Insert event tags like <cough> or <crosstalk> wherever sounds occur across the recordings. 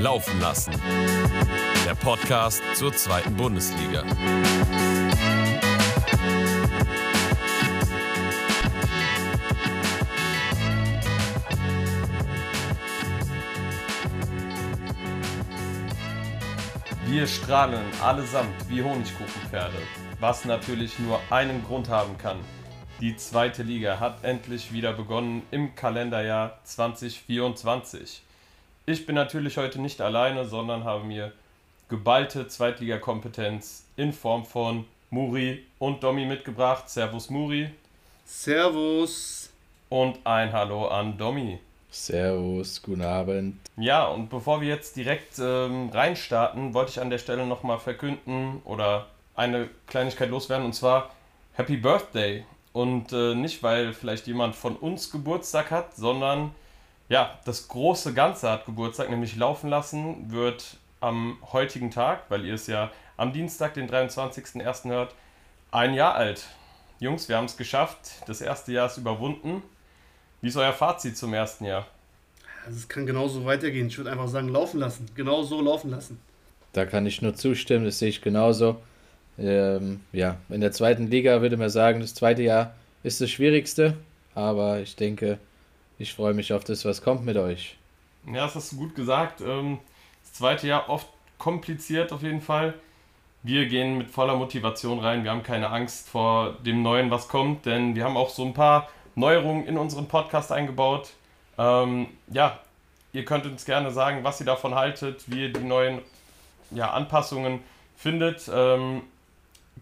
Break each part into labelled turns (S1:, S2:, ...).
S1: Laufen lassen. Der Podcast zur zweiten Bundesliga.
S2: Wir strahlen allesamt wie Honigkuchenpferde, was natürlich nur einen Grund haben kann. Die zweite Liga hat endlich wieder begonnen im Kalenderjahr 2024. Ich bin natürlich heute nicht alleine, sondern habe mir geballte Zweitligakompetenz in Form von Muri und Domi mitgebracht. Servus Muri.
S3: Servus.
S2: Und ein Hallo an Domi.
S4: Servus, guten Abend.
S2: Ja, und bevor wir jetzt direkt ähm, reinstarten, wollte ich an der Stelle nochmal verkünden oder eine Kleinigkeit loswerden und zwar Happy Birthday und äh, nicht, weil vielleicht jemand von uns Geburtstag hat, sondern ja, das große Ganze hat Geburtstag, nämlich laufen lassen wird am heutigen Tag, weil ihr es ja am Dienstag, den 23.01. hört, ein Jahr alt. Jungs, wir haben es geschafft. Das erste Jahr ist überwunden. Wie ist euer Fazit zum ersten Jahr?
S3: Also es kann genauso weitergehen. Ich würde einfach sagen, laufen lassen. Genau so laufen lassen.
S4: Da kann ich nur zustimmen, das sehe ich genauso. Ähm, ja, in der zweiten Liga würde man sagen, das zweite Jahr ist das schwierigste, aber ich denke, ich freue mich auf das, was kommt mit euch.
S2: Ja, das hast du gut gesagt. Ähm, das zweite Jahr oft kompliziert auf jeden Fall. Wir gehen mit voller Motivation rein. Wir haben keine Angst vor dem Neuen, was kommt, denn wir haben auch so ein paar Neuerungen in unseren Podcast eingebaut. Ähm, ja, ihr könnt uns gerne sagen, was ihr davon haltet, wie ihr die neuen ja, Anpassungen findet. Ähm,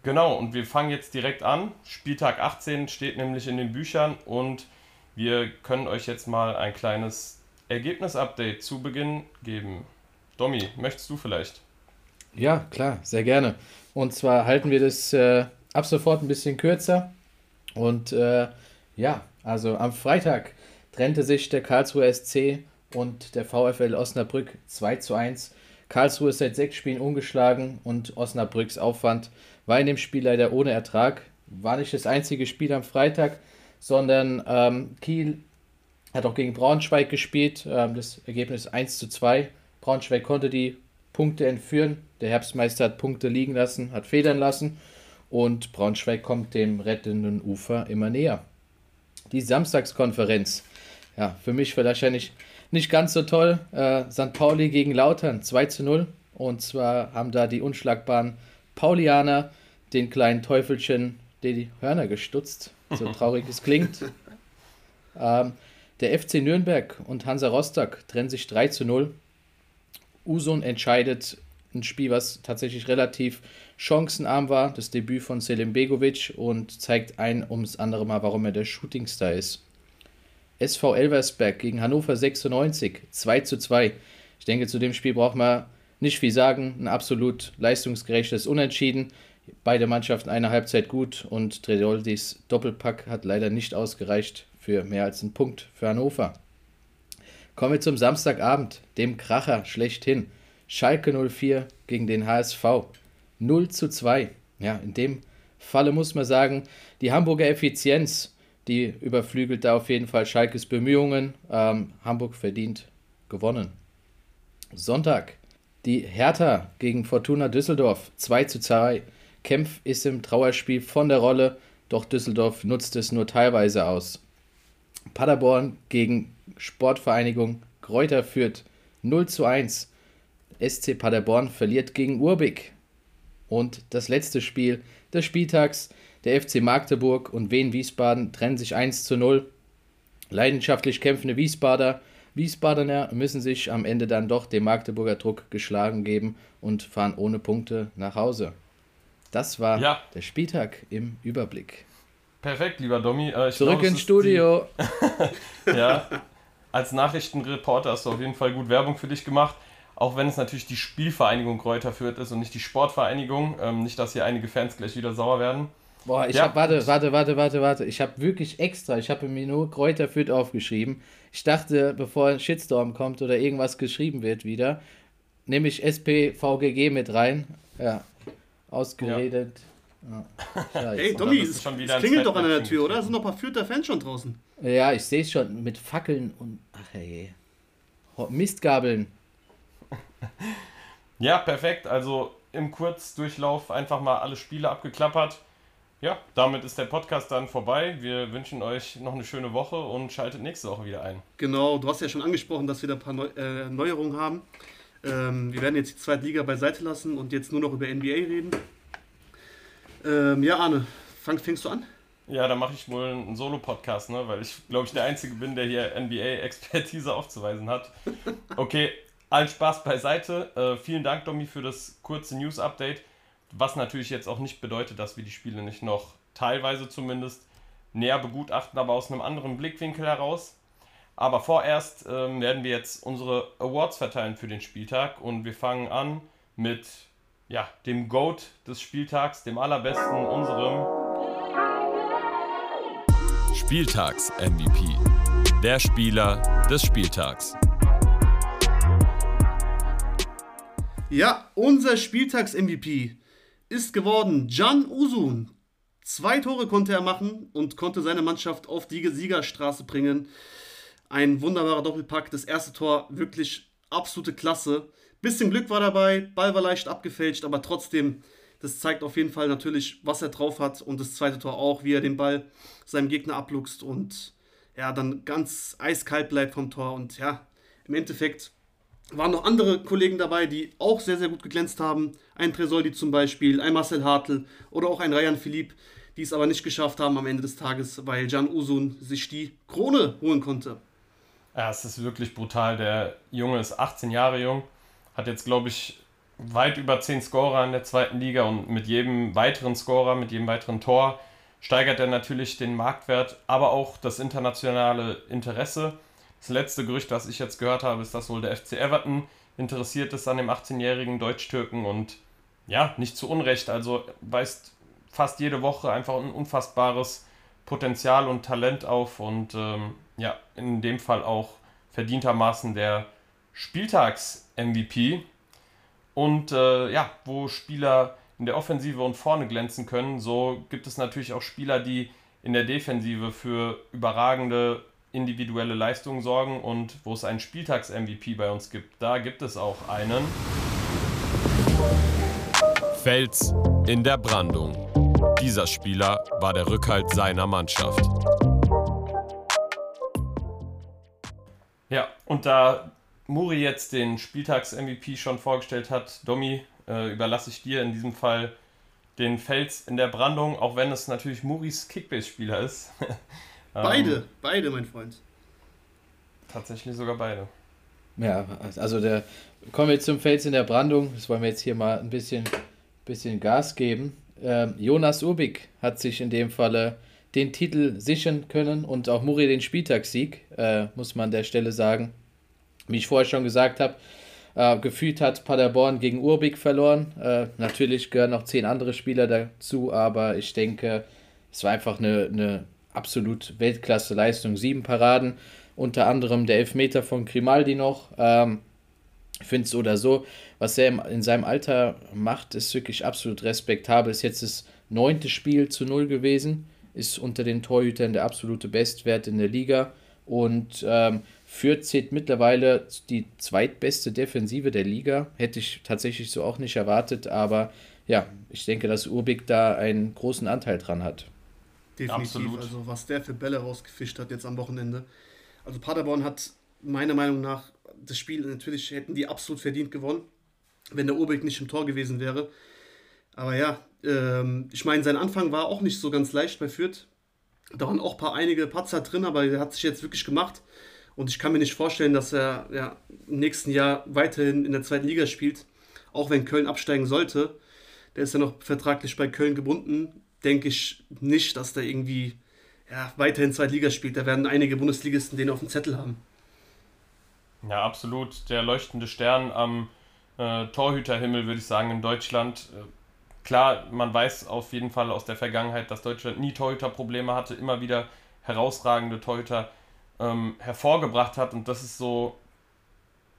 S2: Genau, und wir fangen jetzt direkt an. Spieltag 18 steht nämlich in den Büchern und wir können euch jetzt mal ein kleines Ergebnis-Update zu Beginn geben. Domi, möchtest du vielleicht?
S4: Ja, klar, sehr gerne. Und zwar halten wir das äh, ab sofort ein bisschen kürzer. Und äh, ja, also am Freitag trennte sich der Karlsruher SC und der VfL Osnabrück 2 zu 1. Karlsruhe ist seit sechs Spielen ungeschlagen und Osnabrücks Aufwand war in dem Spiel leider ohne Ertrag. War nicht das einzige Spiel am Freitag, sondern ähm, Kiel hat auch gegen Braunschweig gespielt. Ähm, das Ergebnis 1 zu 2. Braunschweig konnte die Punkte entführen. Der Herbstmeister hat Punkte liegen lassen, hat federn lassen. Und Braunschweig kommt dem rettenden Ufer immer näher. Die Samstagskonferenz. Ja, für mich wahrscheinlich nicht ganz so toll. Äh, St. Pauli gegen Lautern 2 zu 0. Und zwar haben da die unschlagbaren Paulianer den kleinen Teufelchen die Hörner gestutzt, so traurig es klingt. Ähm, der FC Nürnberg und Hansa Rostock trennen sich 3 zu 0. Usun entscheidet ein Spiel, was tatsächlich relativ chancenarm war, das Debüt von Selim Begovic und zeigt ein ums andere Mal, warum er der Shootingstar ist. SV Elversberg gegen Hannover 96, 2 zu 2. Ich denke, zu dem Spiel braucht man nicht viel sagen. Ein absolut leistungsgerechtes Unentschieden. Beide Mannschaften eine Halbzeit gut und Tredoldis Doppelpack hat leider nicht ausgereicht für mehr als einen Punkt für Hannover. Kommen wir zum Samstagabend, dem Kracher schlechthin. Schalke 04 gegen den HSV. 0 zu 2. Ja, in dem Falle muss man sagen, die Hamburger Effizienz die überflügelt da auf jeden Fall Schalkes Bemühungen. Ähm, Hamburg verdient gewonnen. Sonntag. Die Hertha gegen Fortuna Düsseldorf 2 zu 2. Kempf ist im Trauerspiel von der Rolle, doch Düsseldorf nutzt es nur teilweise aus. Paderborn gegen Sportvereinigung Kräuter führt 0 zu 1. SC Paderborn verliert gegen Urbik. Und das letzte Spiel des Spieltags der FC Magdeburg und Wien Wiesbaden trennen sich 1 zu 0. Leidenschaftlich kämpfende Wiesbader, Wiesbadener müssen sich am Ende dann doch dem Magdeburger Druck geschlagen geben und fahren ohne Punkte nach Hause. Das war ja. der Spieltag im Überblick.
S2: Perfekt, lieber Domi. Äh,
S4: Zurück ins Studio. <laughs>
S2: Ja, als Nachrichtenreporter hast du auf jeden Fall gut Werbung für dich gemacht. Auch wenn es natürlich die Spielvereinigung Kräuter Fürth ist und nicht die Sportvereinigung. Ähm, nicht, dass hier einige Fans gleich wieder sauer werden.
S4: Boah, ich ja. hab, warte, warte, warte, warte, warte. Ich habe wirklich extra, ich habe mir nur Kräuter Fürth aufgeschrieben. Ich dachte, bevor ein Shitstorm kommt oder irgendwas geschrieben wird wieder, nehme ich SPVGG mit rein. Ja, ausgeredet.
S3: Ja. Ey, Tommy, es, es klingelt doch an der Tür, oder? Sind noch ein paar Fürther Fans schon draußen?
S4: Ja, ich sehe es schon mit Fackeln und. Ach hey. Mistgabeln. <laughs>
S2: ja, perfekt. Also im Kurzdurchlauf einfach mal alle Spiele abgeklappert. Ja, damit ist der Podcast dann vorbei. Wir wünschen euch noch eine schöne Woche und schaltet nächste Woche wieder ein.
S3: Genau, du hast ja schon angesprochen, dass wir da ein paar Neu äh, Neuerungen haben. Ähm, wir werden jetzt die zweite Liga beiseite lassen und jetzt nur noch über NBA reden. Ähm, ja, Arne, fang, fängst du an?
S2: Ja, da mache ich wohl einen Solo-Podcast, ne? weil ich, glaube ich, der Einzige bin, der hier NBA-Expertise <laughs> aufzuweisen hat. Okay, allen Spaß beiseite. Äh, vielen Dank, Domi, für das kurze News-Update. Was natürlich jetzt auch nicht bedeutet, dass wir die Spiele nicht noch teilweise zumindest näher begutachten, aber aus einem anderen Blickwinkel heraus. Aber vorerst ähm, werden wir jetzt unsere Awards verteilen für den Spieltag und wir fangen an mit ja, dem GOAT des Spieltags, dem allerbesten, unserem
S1: Spieltags-MVP. Der Spieler des Spieltags.
S3: Ja, unser Spieltags-MVP ist geworden Can Usun. Zwei Tore konnte er machen und konnte seine Mannschaft auf die Siegerstraße bringen. Ein wunderbarer Doppelpack. Das erste Tor wirklich absolute Klasse. Bisschen Glück war dabei, Ball war leicht abgefälscht, aber trotzdem, das zeigt auf jeden Fall natürlich, was er drauf hat. Und das zweite Tor auch, wie er den Ball seinem Gegner abluchst und ja, dann ganz eiskalt bleibt vom Tor. Und ja, im Endeffekt waren noch andere Kollegen dabei, die auch sehr, sehr gut geglänzt haben. Ein Tresoldi zum Beispiel, ein Marcel Hartl oder auch ein Ryan Philipp, die es aber nicht geschafft haben am Ende des Tages, weil Jan Usun sich die Krone holen konnte.
S2: Ja, es ist wirklich brutal. Der Junge ist 18 Jahre jung, hat jetzt, glaube ich, weit über 10 Scorer in der zweiten Liga und mit jedem weiteren Scorer, mit jedem weiteren Tor steigert er natürlich den Marktwert, aber auch das internationale Interesse. Das letzte Gerücht, was ich jetzt gehört habe, ist, dass wohl der FC Everton interessiert ist an dem 18-jährigen Deutsch-Türken und ja, nicht zu Unrecht. Also weist fast jede Woche einfach ein unfassbares Potenzial und Talent auf und ähm, ja, in dem Fall auch verdientermaßen der Spieltags-MVP. Und äh, ja, wo Spieler in der Offensive und vorne glänzen können, so gibt es natürlich auch Spieler, die in der Defensive für überragende individuelle Leistungen sorgen und wo es einen Spieltags-MVP bei uns gibt, da gibt es auch einen.
S1: Fels in der Brandung. Dieser Spieler war der Rückhalt seiner Mannschaft.
S2: Ja, und da Muri jetzt den Spieltags-MVP schon vorgestellt hat, Domi, äh, überlasse ich dir in diesem Fall den Fels in der Brandung, auch wenn es natürlich Muris Kickbase-Spieler ist. <laughs>
S3: beide, ähm, beide, mein Freund.
S2: Tatsächlich sogar beide.
S4: Ja, also der kommen wir jetzt zum Fels in der Brandung. Das wollen wir jetzt hier mal ein bisschen, bisschen Gas geben. Ähm, Jonas Ubik hat sich in dem Falle den Titel sichern können und auch Muri den Spieltagssieg, äh, muss man an der Stelle sagen. Wie ich vorher schon gesagt habe, äh, gefühlt hat Paderborn gegen Urbik verloren. Äh, natürlich gehören noch zehn andere Spieler dazu, aber ich denke, es war einfach eine, eine absolut Weltklasse-Leistung. Sieben Paraden, unter anderem der Elfmeter von Grimaldi noch. Ähm, ich finde es so oder so, was er in seinem Alter macht, ist wirklich absolut respektabel. Ist jetzt das neunte Spiel zu null gewesen ist unter den Torhütern der absolute Bestwert in der Liga und ähm, Fürth zählt mittlerweile die zweitbeste Defensive der Liga. Hätte ich tatsächlich so auch nicht erwartet, aber ja, ich denke, dass Urbik da einen großen Anteil dran hat.
S3: Definitiv, Absolut. also was der für Bälle rausgefischt hat jetzt am Wochenende. Also Paderborn hat meiner Meinung nach das Spiel, natürlich hätten die absolut verdient gewonnen, wenn der Urbik nicht im Tor gewesen wäre. Aber ja, ähm, ich meine, sein Anfang war auch nicht so ganz leicht bei Fürth. Da waren auch paar einige Patzer drin, aber er hat sich jetzt wirklich gemacht. Und ich kann mir nicht vorstellen, dass er ja, im nächsten Jahr weiterhin in der zweiten Liga spielt, auch wenn Köln absteigen sollte. Der ist ja noch vertraglich bei Köln gebunden. Denke ich nicht, dass der irgendwie ja, weiterhin zweite Liga spielt. Da werden einige Bundesligisten den auf dem Zettel haben.
S2: Ja, absolut. Der leuchtende Stern am äh, Torhüterhimmel, würde ich sagen, in Deutschland. Äh, Klar, man weiß auf jeden Fall aus der Vergangenheit, dass Deutschland nie Torhüterprobleme hatte, immer wieder herausragende Torhüter ähm, hervorgebracht hat und das ist so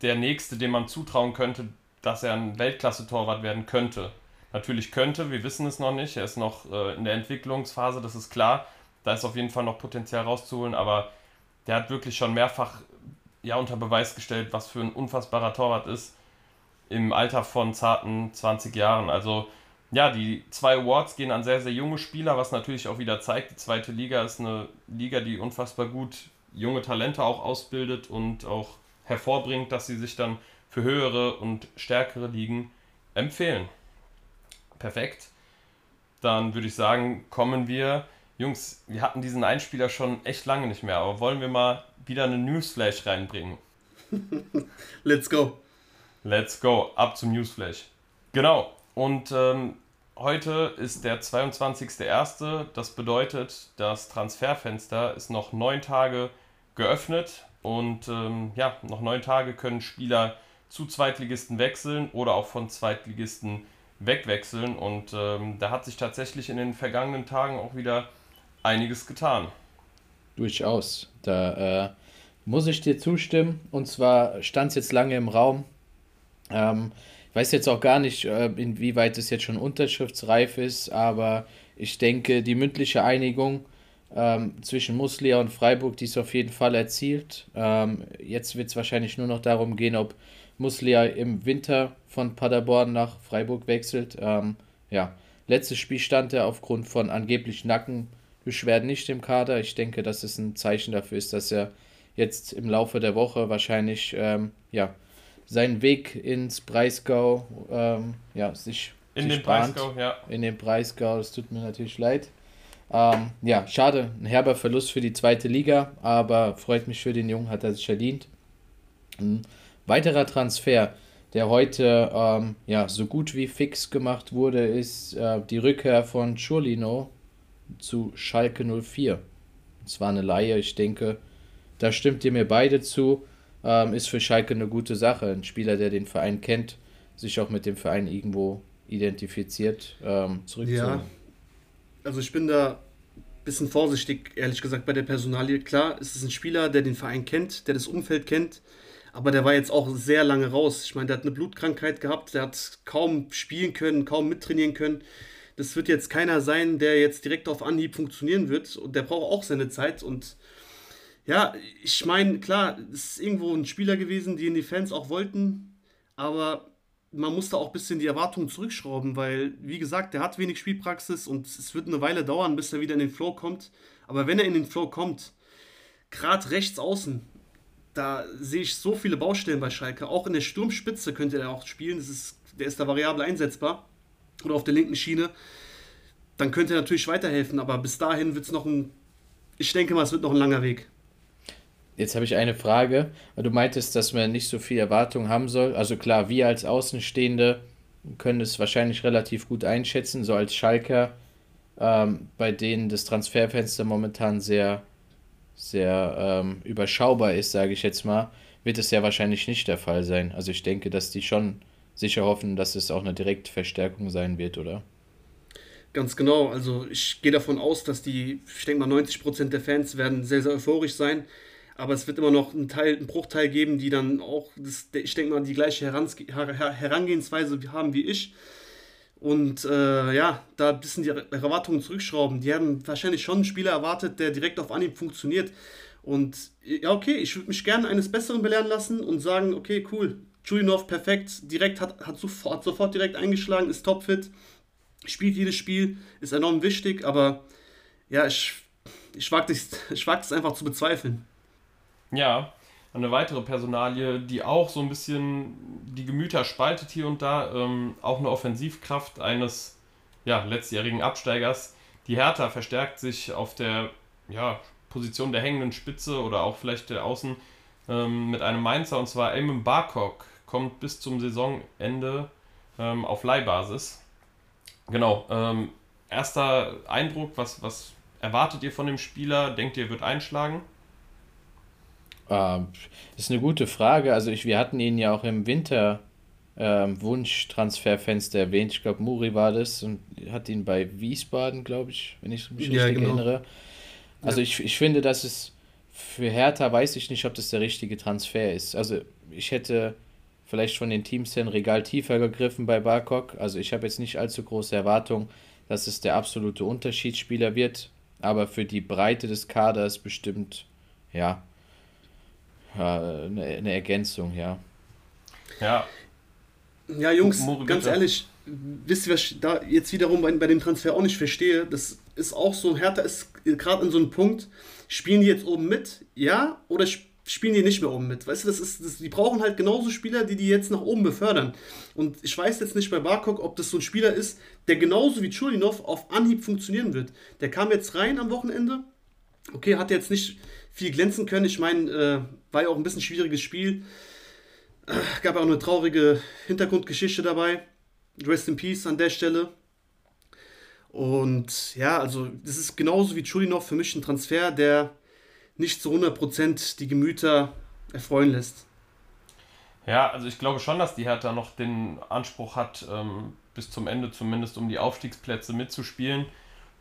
S2: der nächste, dem man zutrauen könnte, dass er ein Weltklasse-Torwart werden könnte. Natürlich könnte, wir wissen es noch nicht, er ist noch äh, in der Entwicklungsphase, das ist klar. Da ist auf jeden Fall noch Potenzial rauszuholen, aber der hat wirklich schon mehrfach ja, unter Beweis gestellt, was für ein unfassbarer Torwart ist. im Alter von zarten 20 Jahren. Also ja, die zwei Awards gehen an sehr, sehr junge Spieler, was natürlich auch wieder zeigt, die zweite Liga ist eine Liga, die unfassbar gut junge Talente auch ausbildet und auch hervorbringt, dass sie sich dann für höhere und stärkere Ligen empfehlen. Perfekt. Dann würde ich sagen, kommen wir. Jungs, wir hatten diesen Einspieler schon echt lange nicht mehr, aber wollen wir mal wieder eine Newsflash reinbringen? <laughs>
S3: Let's go.
S2: Let's go, ab zum Newsflash. Genau, und ähm, heute ist der 22.01. Das bedeutet, das Transferfenster ist noch neun Tage geöffnet und ähm, ja, noch neun Tage können Spieler zu Zweitligisten wechseln oder auch von Zweitligisten wegwechseln. Und ähm, da hat sich tatsächlich in den vergangenen Tagen auch wieder einiges getan.
S4: Durchaus. Da äh, muss ich dir zustimmen. Und zwar stand es jetzt lange im Raum. Ähm, weiß jetzt auch gar nicht, äh, inwieweit es jetzt schon unterschriftsreif ist, aber ich denke, die mündliche Einigung ähm, zwischen Muslia und Freiburg, die ist auf jeden Fall erzielt. Ähm, jetzt wird es wahrscheinlich nur noch darum gehen, ob Muslia im Winter von Paderborn nach Freiburg wechselt. Ähm, ja, letztes Spiel stand er aufgrund von angeblich Nackenbeschwerden nicht im Kader. Ich denke, dass es ein Zeichen dafür ist, dass er jetzt im Laufe der Woche wahrscheinlich ähm, ja, seinen Weg ins Breisgau, ähm, ja, sich.
S2: In den Breisgau, ja.
S4: In den Breisgau, das tut mir natürlich leid. Ähm, ja, schade, ein herber Verlust für die zweite Liga, aber freut mich für den Jungen, hat er sich verdient. Ein weiterer Transfer, der heute ähm, ja, so gut wie fix gemacht wurde, ist äh, die Rückkehr von Churlino zu Schalke 04. Es war eine Laie, ich denke, da stimmt ihr mir beide zu ähm, ist für Schalke eine gute Sache. Ein Spieler, der den Verein kennt, sich auch mit dem Verein irgendwo identifiziert, ähm, zurückzuholen.
S3: Ja, also ich bin da ein bisschen vorsichtig, ehrlich gesagt, bei der Personalie. Klar, es ist ein Spieler, der den Verein kennt, der das Umfeld kennt, aber der war jetzt auch sehr lange raus. Ich meine, der hat eine Blutkrankheit gehabt, der hat kaum spielen können, kaum mittrainieren können. Das wird jetzt keiner sein, der jetzt direkt auf Anhieb funktionieren wird und der braucht auch seine Zeit und ja, ich meine, klar, es ist irgendwo ein Spieler gewesen, den die Fans auch wollten, aber man musste auch ein bisschen die Erwartungen zurückschrauben, weil, wie gesagt, der hat wenig Spielpraxis und es wird eine Weile dauern, bis er wieder in den Flow kommt. Aber wenn er in den Flow kommt, gerade rechts außen, da sehe ich so viele Baustellen bei Schalke. Auch in der Sturmspitze könnte er auch spielen. Das ist, der ist da variabel einsetzbar. Oder auf der linken Schiene. Dann könnte er natürlich weiterhelfen. Aber bis dahin wird es noch ein. Ich denke mal, es wird noch ein langer Weg.
S4: Jetzt habe ich eine Frage, du meintest, dass man nicht so viel Erwartung haben soll. Also klar, wir als Außenstehende können es wahrscheinlich relativ gut einschätzen, so als Schalker, ähm, bei denen das Transferfenster momentan sehr, sehr ähm, überschaubar ist, sage ich jetzt mal, wird es ja wahrscheinlich nicht der Fall sein. Also ich denke, dass die schon sicher hoffen, dass es auch eine Direktverstärkung sein wird, oder?
S3: Ganz genau. Also ich gehe davon aus, dass die, ich denke mal, 90% der Fans werden sehr, sehr euphorisch sein aber es wird immer noch einen Teil, einen Bruchteil geben, die dann auch, das, ich denke mal, die gleiche Herangehensweise haben wie ich. Und äh, ja, da ein bisschen die Erwartungen zurückschrauben. Die haben wahrscheinlich schon einen Spieler erwartet, der direkt auf Anhieb funktioniert. Und ja, okay, ich würde mich gerne eines Besseren belehren lassen und sagen, okay, cool, Chulinov perfekt, direkt hat, hat, sofort, hat sofort direkt eingeschlagen, ist topfit, spielt jedes Spiel, ist enorm wichtig, aber ja, ich, ich wage <laughs> es einfach zu bezweifeln.
S2: Ja, eine weitere Personalie, die auch so ein bisschen die Gemüter spaltet hier und da, ähm, auch eine Offensivkraft eines ja, letztjährigen Absteigers. Die Hertha verstärkt sich auf der ja, Position der hängenden Spitze oder auch vielleicht der Außen ähm, mit einem Mainzer und zwar Eamon Barkok kommt bis zum Saisonende ähm, auf Leihbasis. Genau, ähm, erster Eindruck, was, was erwartet ihr von dem Spieler? Denkt ihr, wird einschlagen?
S4: Ähm, das ist eine gute Frage. Also ich, wir hatten ihn ja auch im Winter ähm, Wunschtransferfenster erwähnt. Ich glaube, Muri war das und hat ihn bei Wiesbaden, glaube ich, wenn ich mich ja, richtig genau. erinnere. Also ja. ich, ich finde, dass es für Hertha weiß ich nicht, ob das der richtige Transfer ist. Also ich hätte vielleicht von den Teams her ein Regal tiefer gegriffen bei Barkok. Also ich habe jetzt nicht allzu große Erwartungen, dass es der absolute Unterschiedsspieler wird. Aber für die Breite des Kaders bestimmt, ja, ja, eine, eine Ergänzung, ja.
S2: Ja.
S3: Ja, Jungs, Mori, ganz ehrlich, wisst ihr, was ich da jetzt wiederum bei, bei, dem Transfer auch nicht verstehe? Das ist auch so, Hertha ist gerade in so einem Punkt, spielen die jetzt oben mit, ja, oder spielen die nicht mehr oben mit? Weißt du, das ist, das, die brauchen halt genauso Spieler, die die jetzt nach oben befördern. Und ich weiß jetzt nicht bei Barkok, ob das so ein Spieler ist, der genauso wie Chulinov auf Anhieb funktionieren wird. Der kam jetzt rein am Wochenende, okay, hat jetzt nicht viel glänzen können. Ich meine, äh, war ja auch ein bisschen schwieriges Spiel. Äh, gab auch eine traurige Hintergrundgeschichte dabei. Rest in Peace an der Stelle. Und ja, also das ist genauso wie Chulinov für mich ein Transfer, der nicht zu 100% die Gemüter erfreuen lässt.
S2: Ja, also ich glaube schon, dass die Hertha noch den Anspruch hat, ähm, bis zum Ende zumindest um die Aufstiegsplätze mitzuspielen.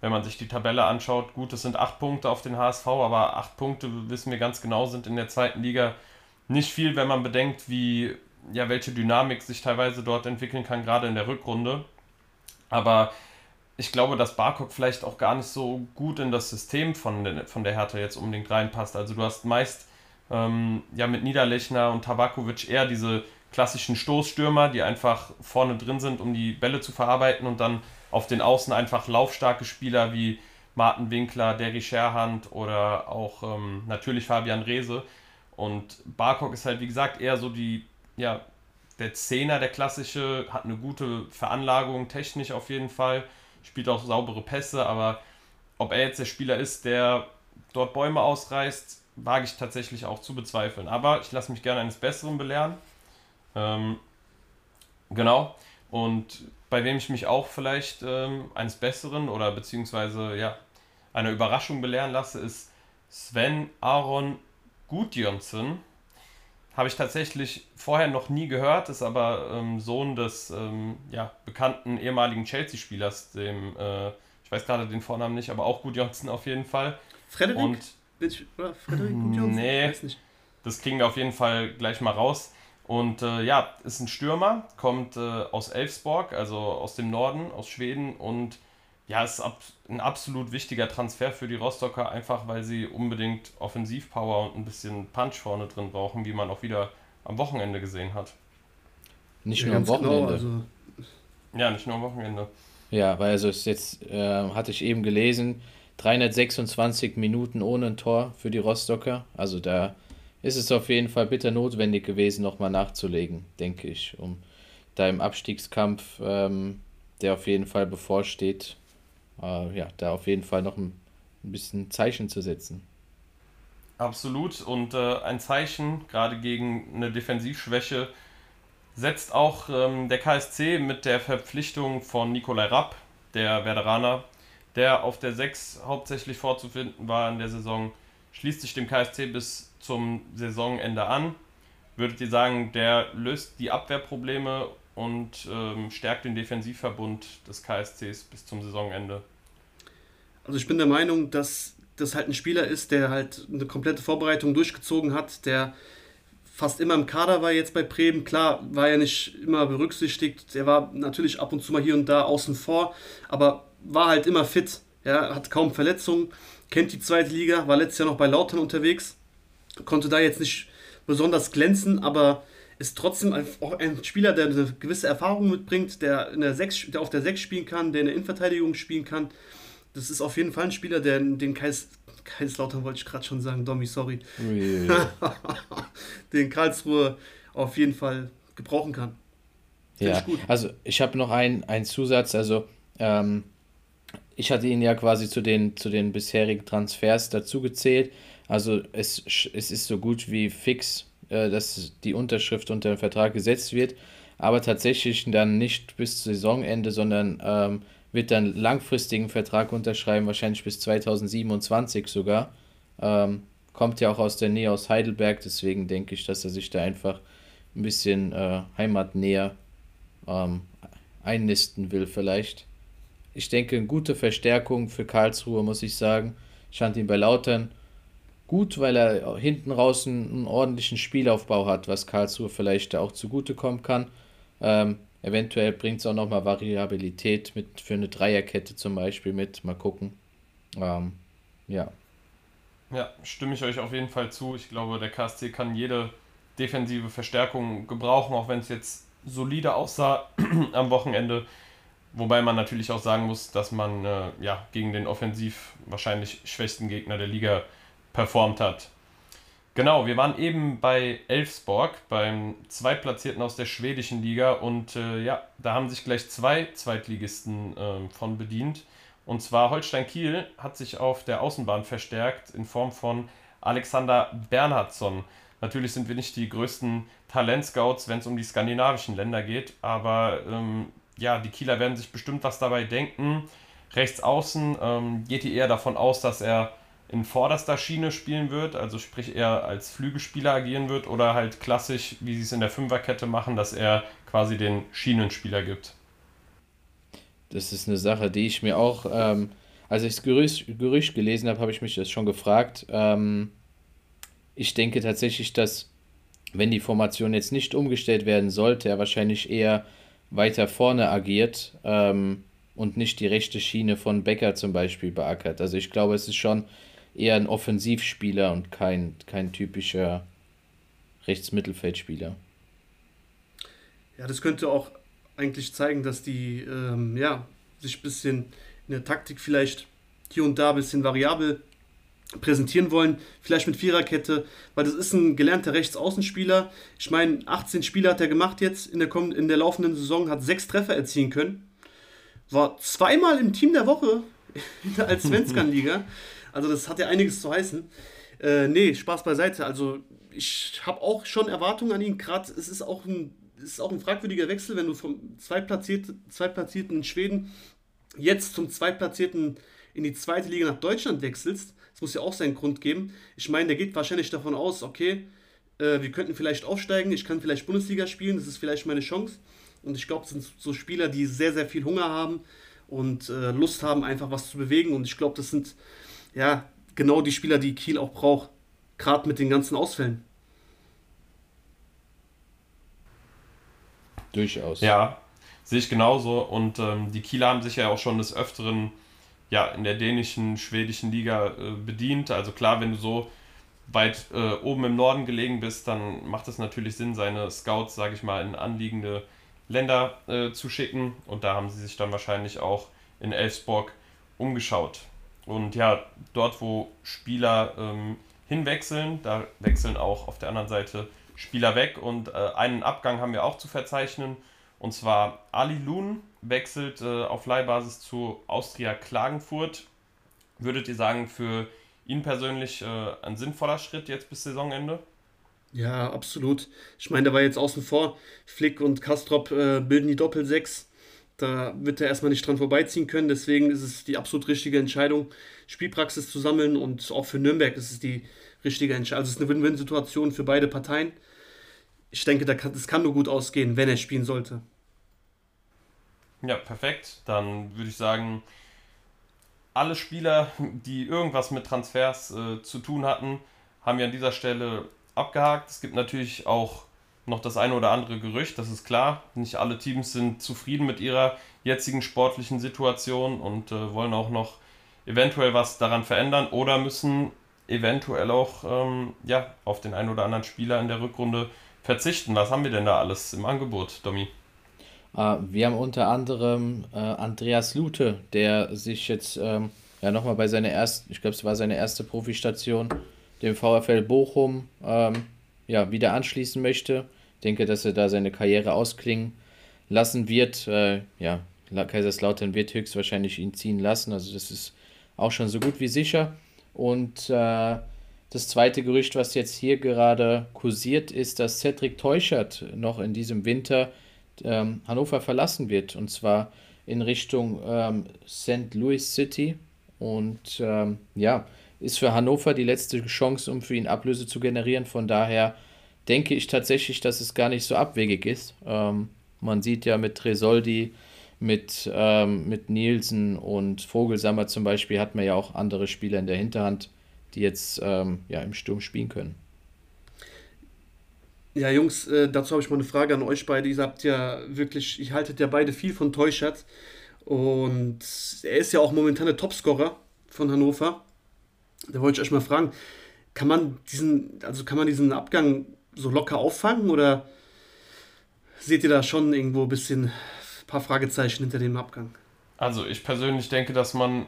S2: Wenn man sich die Tabelle anschaut, gut, es sind acht Punkte auf den HSV, aber acht Punkte, wissen wir ganz genau, sind in der zweiten Liga nicht viel, wenn man bedenkt, wie, ja, welche Dynamik sich teilweise dort entwickeln kann, gerade in der Rückrunde. Aber ich glaube, dass Barkok vielleicht auch gar nicht so gut in das System von, der, von der Hertha jetzt unbedingt reinpasst. Also du hast meist ähm, ja mit Niederlechner und Tabakovic eher diese klassischen Stoßstürmer, die einfach vorne drin sind, um die Bälle zu verarbeiten und dann auf den Außen einfach laufstarke Spieler wie Martin Winkler, Derry Scherhand oder auch ähm, natürlich Fabian Rehse. Und Barkok ist halt, wie gesagt, eher so die, ja, der Zehner, der klassische, hat eine gute Veranlagung, technisch auf jeden Fall, spielt auch saubere Pässe, aber ob er jetzt der Spieler ist, der dort Bäume ausreißt, wage ich tatsächlich auch zu bezweifeln. Aber ich lasse mich gerne eines Besseren belehren. Ähm, genau. Und bei wem ich mich auch vielleicht ähm, eines Besseren oder beziehungsweise ja, einer Überraschung belehren lasse, ist Sven Aaron Gudjonsson. Habe ich tatsächlich vorher noch nie gehört, ist aber ähm, Sohn des ähm, ja, bekannten ehemaligen Chelsea-Spielers, dem, äh, ich weiß gerade den Vornamen nicht, aber auch Gudjonsson auf jeden Fall.
S3: Frederik? Und,
S2: oder Frederik Gudjonsson? Nee, das kriegen wir auf jeden Fall gleich mal raus. Und äh, ja, ist ein Stürmer, kommt äh, aus Elfsborg, also aus dem Norden, aus Schweden und ja, ist ab, ein absolut wichtiger Transfer für die Rostocker, einfach weil sie unbedingt Offensivpower und ein bisschen Punch vorne drin brauchen, wie man auch wieder am Wochenende gesehen hat.
S4: Nicht nur ja, am genau, Wochenende. Genau, also
S2: ja, nicht nur am Wochenende.
S4: Ja, weil also jetzt äh, hatte ich eben gelesen, 326 Minuten ohne ein Tor für die Rostocker. Also da ist es auf jeden Fall bitter notwendig gewesen, nochmal nachzulegen, denke ich, um da im Abstiegskampf, ähm, der auf jeden Fall bevorsteht, äh, ja, da auf jeden Fall noch ein, ein bisschen Zeichen zu setzen.
S2: Absolut. Und äh, ein Zeichen, gerade gegen eine Defensivschwäche, setzt auch ähm, der KSC mit der Verpflichtung von Nikolai Rapp, der Werderaner, der auf der 6 hauptsächlich vorzufinden war in der Saison, schließt sich dem KSC bis zum Saisonende an. Würdet ihr sagen, der löst die Abwehrprobleme und ähm, stärkt den Defensivverbund des KSCs bis zum Saisonende.
S3: Also ich bin der Meinung, dass das halt ein Spieler ist, der halt eine komplette Vorbereitung durchgezogen hat, der fast immer im Kader war jetzt bei Bremen. Klar, war er nicht immer berücksichtigt. Er war natürlich ab und zu mal hier und da außen vor, aber war halt immer fit. Ja, hat kaum Verletzungen, kennt die zweite Liga, war letztes Jahr noch bei Lautern unterwegs, konnte da jetzt nicht besonders glänzen, aber ist trotzdem auch ein Spieler, der eine gewisse Erfahrung mitbringt, der, in der, 6, der auf der 6 spielen kann, der in der Innenverteidigung spielen kann. Das ist auf jeden Fall ein Spieler, der den Kais, Kaiserslautern wollte ich gerade schon sagen, Domi, sorry. Ui, <laughs> den Karlsruhe auf jeden Fall gebrauchen kann.
S4: Find ja, ich also ich habe noch einen Zusatz, also ähm, ich hatte ihn ja quasi zu den, zu den bisherigen Transfers dazu gezählt. Also es, es ist so gut wie fix, äh, dass die Unterschrift unter den Vertrag gesetzt wird, aber tatsächlich dann nicht bis Saisonende, sondern ähm, wird dann langfristigen Vertrag unterschreiben, wahrscheinlich bis 2027 sogar. Ähm, kommt ja auch aus der Nähe aus Heidelberg, deswegen denke ich, dass er sich da einfach ein bisschen äh, heimatnäher ähm, einnisten will vielleicht. Ich denke, eine gute Verstärkung für Karlsruhe, muss ich sagen. Ich fand ihn bei Lautern gut, weil er hinten raus einen, einen ordentlichen Spielaufbau hat, was Karlsruhe vielleicht auch zugutekommen kann. Ähm, eventuell bringt es auch nochmal Variabilität mit für eine Dreierkette zum Beispiel mit. Mal gucken. Ähm, ja.
S2: Ja, stimme ich euch auf jeden Fall zu. Ich glaube, der KSC kann jede defensive Verstärkung gebrauchen, auch wenn es jetzt solide aussah <clears throat> am Wochenende. Wobei man natürlich auch sagen muss, dass man äh, ja, gegen den offensiv wahrscheinlich schwächsten Gegner der Liga performt hat. Genau, wir waren eben bei Elfsborg, beim Zweitplatzierten aus der schwedischen Liga und äh, ja, da haben sich gleich zwei Zweitligisten äh, von bedient. Und zwar Holstein Kiel hat sich auf der Außenbahn verstärkt in Form von Alexander Bernhardsson. Natürlich sind wir nicht die größten Talentscouts, wenn es um die skandinavischen Länder geht, aber ähm, ja, die Kieler werden sich bestimmt was dabei denken. Rechts außen ähm, geht die eher davon aus, dass er in vorderster Schiene spielen wird, also sprich eher als Flügelspieler agieren wird oder halt klassisch, wie sie es in der Fünferkette machen, dass er quasi den Schienenspieler gibt.
S4: Das ist eine Sache, die ich mir auch, ähm, als ich das Gerücht, Gerücht gelesen habe, habe ich mich das schon gefragt. Ähm, ich denke tatsächlich, dass wenn die Formation jetzt nicht umgestellt werden sollte, er wahrscheinlich eher weiter vorne agiert ähm, und nicht die rechte Schiene von Becker zum Beispiel beackert. Also ich glaube, es ist schon eher ein Offensivspieler und kein, kein typischer Rechtsmittelfeldspieler.
S3: Ja, das könnte auch eigentlich zeigen, dass die ähm, ja, sich ein bisschen in der Taktik vielleicht hier und da ein bisschen variabel präsentieren wollen, vielleicht mit Viererkette, weil das ist ein gelernter Rechtsaußenspieler. Ich meine, 18 Spiele hat er gemacht jetzt in der, in der laufenden Saison, hat sechs Treffer erzielen können, war zweimal im Team der Woche <laughs> als Svenskan-Liga. Also das hat ja einiges zu heißen. Äh, nee, Spaß beiseite. Also ich habe auch schon Erwartungen an ihn. Gerade es ist auch ein es ist auch ein fragwürdiger Wechsel, wenn du vom Zweitplatzierten, Zweitplatzierten in Schweden jetzt zum Zweitplatzierten in die zweite Liga nach Deutschland wechselst. Das muss ja auch seinen Grund geben. Ich meine, der geht wahrscheinlich davon aus, okay, äh, wir könnten vielleicht aufsteigen, ich kann vielleicht Bundesliga spielen, das ist vielleicht meine Chance. Und ich glaube, es sind so Spieler, die sehr, sehr viel Hunger haben und äh, Lust haben, einfach was zu bewegen. Und ich glaube, das sind ja genau die Spieler, die Kiel auch braucht. Gerade mit den ganzen Ausfällen.
S2: Durchaus. Ja, sehe ich genauso. Und ähm, die Kieler haben sich ja auch schon des Öfteren ja, in der dänischen, schwedischen Liga äh, bedient. Also klar, wenn du so weit äh, oben im Norden gelegen bist, dann macht es natürlich Sinn, seine Scouts, sage ich mal, in anliegende Länder äh, zu schicken. Und da haben sie sich dann wahrscheinlich auch in Elfsborg umgeschaut. Und ja, dort, wo Spieler ähm, hinwechseln, da wechseln auch auf der anderen Seite Spieler weg. Und äh, einen Abgang haben wir auch zu verzeichnen. Und zwar Ali Loon wechselt äh, auf Leihbasis zu Austria Klagenfurt. Würdet ihr sagen, für ihn persönlich äh, ein sinnvoller Schritt jetzt bis Saisonende?
S3: Ja, absolut. Ich meine, der war jetzt außen vor. Flick und Kastrop äh, bilden die Doppel-6. Da wird er erstmal nicht dran vorbeiziehen können. Deswegen ist es die absolut richtige Entscheidung, Spielpraxis zu sammeln. Und auch für Nürnberg ist es die richtige Entscheidung. Also es ist eine Win-Win-Situation für beide Parteien. Ich denke, das kann nur gut ausgehen, wenn er spielen sollte.
S2: Ja, perfekt. Dann würde ich sagen, alle Spieler, die irgendwas mit Transfers äh, zu tun hatten, haben wir an dieser Stelle abgehakt. Es gibt natürlich auch noch das eine oder andere Gerücht, das ist klar. Nicht alle Teams sind zufrieden mit ihrer jetzigen sportlichen Situation und äh, wollen auch noch eventuell was daran verändern oder müssen eventuell auch ähm, ja, auf den einen oder anderen Spieler in der Rückrunde verzichten. Was haben wir denn da alles im Angebot, Domi?
S4: Uh, wir haben unter anderem uh, Andreas Lute, der sich jetzt ähm, ja nochmal bei seiner ersten, ich glaube, es war seine erste Profistation, dem VfL Bochum, ähm, ja, wieder anschließen möchte. Denke, dass er da seine Karriere ausklingen lassen wird. Äh, ja, Kaiserslautern wird höchstwahrscheinlich ihn ziehen lassen, also das ist auch schon so gut wie sicher. Und äh, das zweite Gerücht, was jetzt hier gerade kursiert, ist, dass Cedric Teuchert noch in diesem Winter ähm, Hannover verlassen wird. Und zwar in Richtung ähm, St. Louis City. Und ähm, ja, ist für Hannover die letzte Chance, um für ihn Ablöse zu generieren. Von daher denke ich tatsächlich, dass es gar nicht so abwegig ist. Ähm, man sieht ja mit Tresoldi, mit, ähm, mit Nielsen und Vogelsammer zum Beispiel, hat man ja auch andere Spieler in der Hinterhand, die jetzt ähm, ja, im Sturm spielen können.
S3: Ja, Jungs, äh, dazu habe ich mal eine Frage an euch beide. Ihr habt ja wirklich, ich haltet ja beide viel von Teuchert. Und er ist ja auch momentan der Topscorer von Hannover. Da wollte ich euch mal fragen, kann man diesen, also kann man diesen Abgang so locker auffangen oder seht ihr da schon irgendwo ein bisschen ein paar Fragezeichen hinter dem Abgang?
S2: Also ich persönlich denke, dass man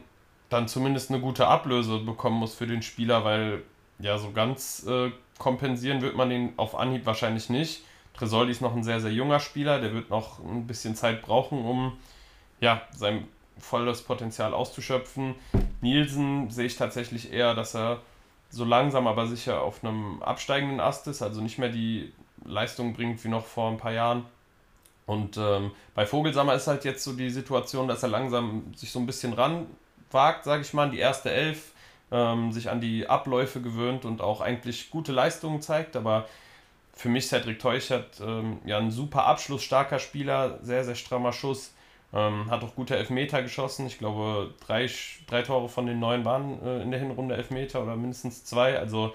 S2: dann zumindest eine gute Ablöse bekommen muss für den Spieler, weil ja so ganz äh, kompensieren wird man ihn auf Anhieb wahrscheinlich nicht. Tresoldi ist noch ein sehr, sehr junger Spieler, der wird noch ein bisschen Zeit brauchen, um ja, sein volles Potenzial auszuschöpfen. Nielsen sehe ich tatsächlich eher, dass er so langsam aber sicher auf einem absteigenden Ast ist, also nicht mehr die Leistung bringt wie noch vor ein paar Jahren. Und ähm, bei Vogelsammer ist halt jetzt so die Situation, dass er langsam sich so ein bisschen ranwagt, sage ich mal, in die erste Elf, ähm, sich an die Abläufe gewöhnt und auch eigentlich gute Leistungen zeigt. Aber für mich Cedric Teuchert ähm, ja ein super abschlussstarker Spieler, sehr, sehr strammer Schuss. Ähm, hat auch gute Elfmeter geschossen. Ich glaube, drei, drei Tore von den neun waren äh, in der Hinrunde Elfmeter oder mindestens zwei. Also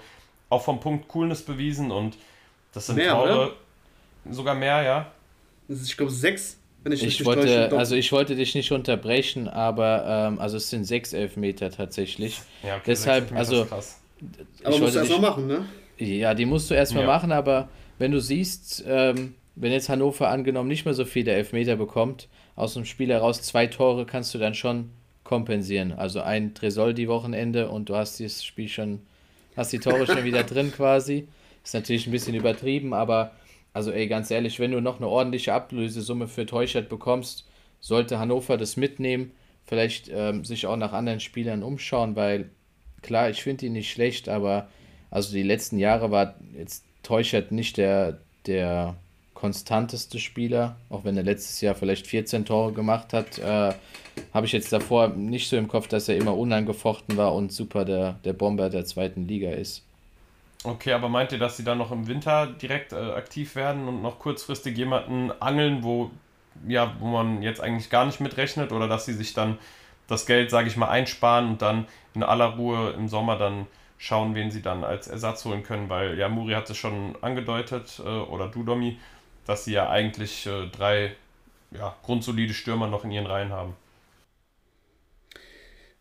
S2: auch vom Punkt Coolness bewiesen und das sind mehr, Tore. Oder? Sogar mehr, ja.
S3: Ich glaube, sechs. Wenn ich,
S4: ich wollte, also ich wollte dich nicht unterbrechen, aber ähm, also es sind sechs Elfmeter tatsächlich. Ja, okay, Deshalb, also.
S3: Aber musst du erstmal machen, ne?
S4: Ja, die musst du erstmal ja. machen, aber wenn du siehst, ähm, wenn jetzt Hannover angenommen nicht mehr so viele Elfmeter bekommt, aus dem Spiel heraus zwei Tore kannst du dann schon kompensieren. Also ein Tresoldi-Wochenende und du hast das Spiel schon, hast die Tore schon wieder drin <laughs> quasi. Ist natürlich ein bisschen übertrieben, aber also ey, ganz ehrlich, wenn du noch eine ordentliche Ablösesumme für Teuchert bekommst, sollte Hannover das mitnehmen, vielleicht ähm, sich auch nach anderen Spielern umschauen, weil klar, ich finde ihn nicht schlecht, aber also die letzten Jahre war jetzt Teuchert nicht der, der konstanteste Spieler, auch wenn er letztes Jahr vielleicht 14 Tore gemacht hat, äh, habe ich jetzt davor nicht so im Kopf, dass er immer unangefochten war und super der, der Bomber der zweiten Liga ist.
S2: Okay, aber meint ihr, dass sie dann noch im Winter direkt äh, aktiv werden und noch kurzfristig jemanden angeln, wo, ja, wo man jetzt eigentlich gar nicht mitrechnet oder dass sie sich dann das Geld, sage ich mal, einsparen und dann in aller Ruhe im Sommer dann schauen, wen sie dann als Ersatz holen können, weil ja, Muri hat es schon angedeutet, äh, oder du, Domi, dass sie ja eigentlich äh, drei ja, grundsolide Stürmer noch in ihren Reihen haben.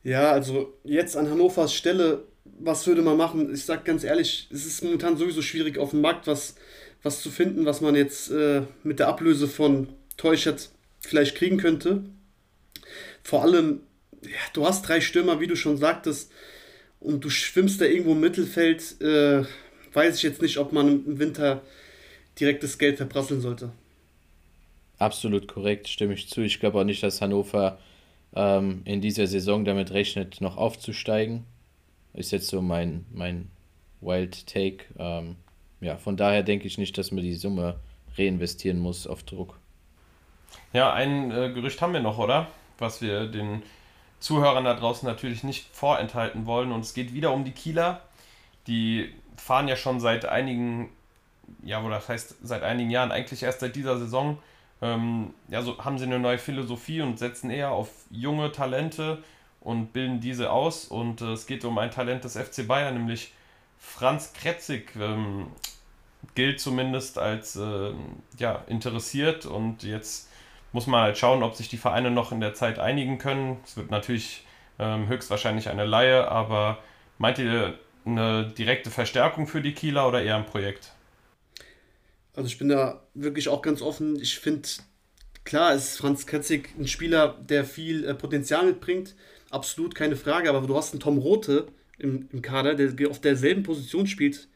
S3: Ja, also jetzt an Hannovers Stelle, was würde man machen? Ich sag ganz ehrlich, es ist momentan sowieso schwierig auf dem Markt was, was zu finden, was man jetzt äh, mit der Ablöse von Teuchert vielleicht kriegen könnte. Vor allem, ja, du hast drei Stürmer, wie du schon sagtest, und du schwimmst da irgendwo im Mittelfeld. Äh, weiß ich jetzt nicht, ob man im Winter direktes Geld verprasseln sollte.
S4: Absolut korrekt, stimme ich zu. Ich glaube auch nicht, dass Hannover ähm, in dieser Saison damit rechnet, noch aufzusteigen. Ist jetzt so mein, mein Wild Take. Ähm, ja, von daher denke ich nicht, dass man die Summe reinvestieren muss auf Druck.
S2: Ja, ein äh, Gerücht haben wir noch, oder? Was wir den Zuhörern da draußen natürlich nicht vorenthalten wollen. Und es geht wieder um die Kieler. Die fahren ja schon seit einigen ja, wo das heißt seit einigen Jahren, eigentlich erst seit dieser Saison, ähm, ja, so haben sie eine neue Philosophie und setzen eher auf junge Talente und bilden diese aus. Und äh, es geht um ein Talent des FC Bayern, nämlich Franz Kretzig, ähm, gilt zumindest als äh, ja, interessiert und jetzt muss man halt schauen, ob sich die Vereine noch in der Zeit einigen können. Es wird natürlich ähm, höchstwahrscheinlich eine Laie, aber meint ihr eine direkte Verstärkung für die Kieler oder eher ein Projekt?
S3: Also ich bin da wirklich auch ganz offen. Ich finde, klar ist Franz Ketzig ein Spieler, der viel äh, Potenzial mitbringt. Absolut keine Frage. Aber du hast einen Tom Rote im, im Kader, der auf derselben Position spielt.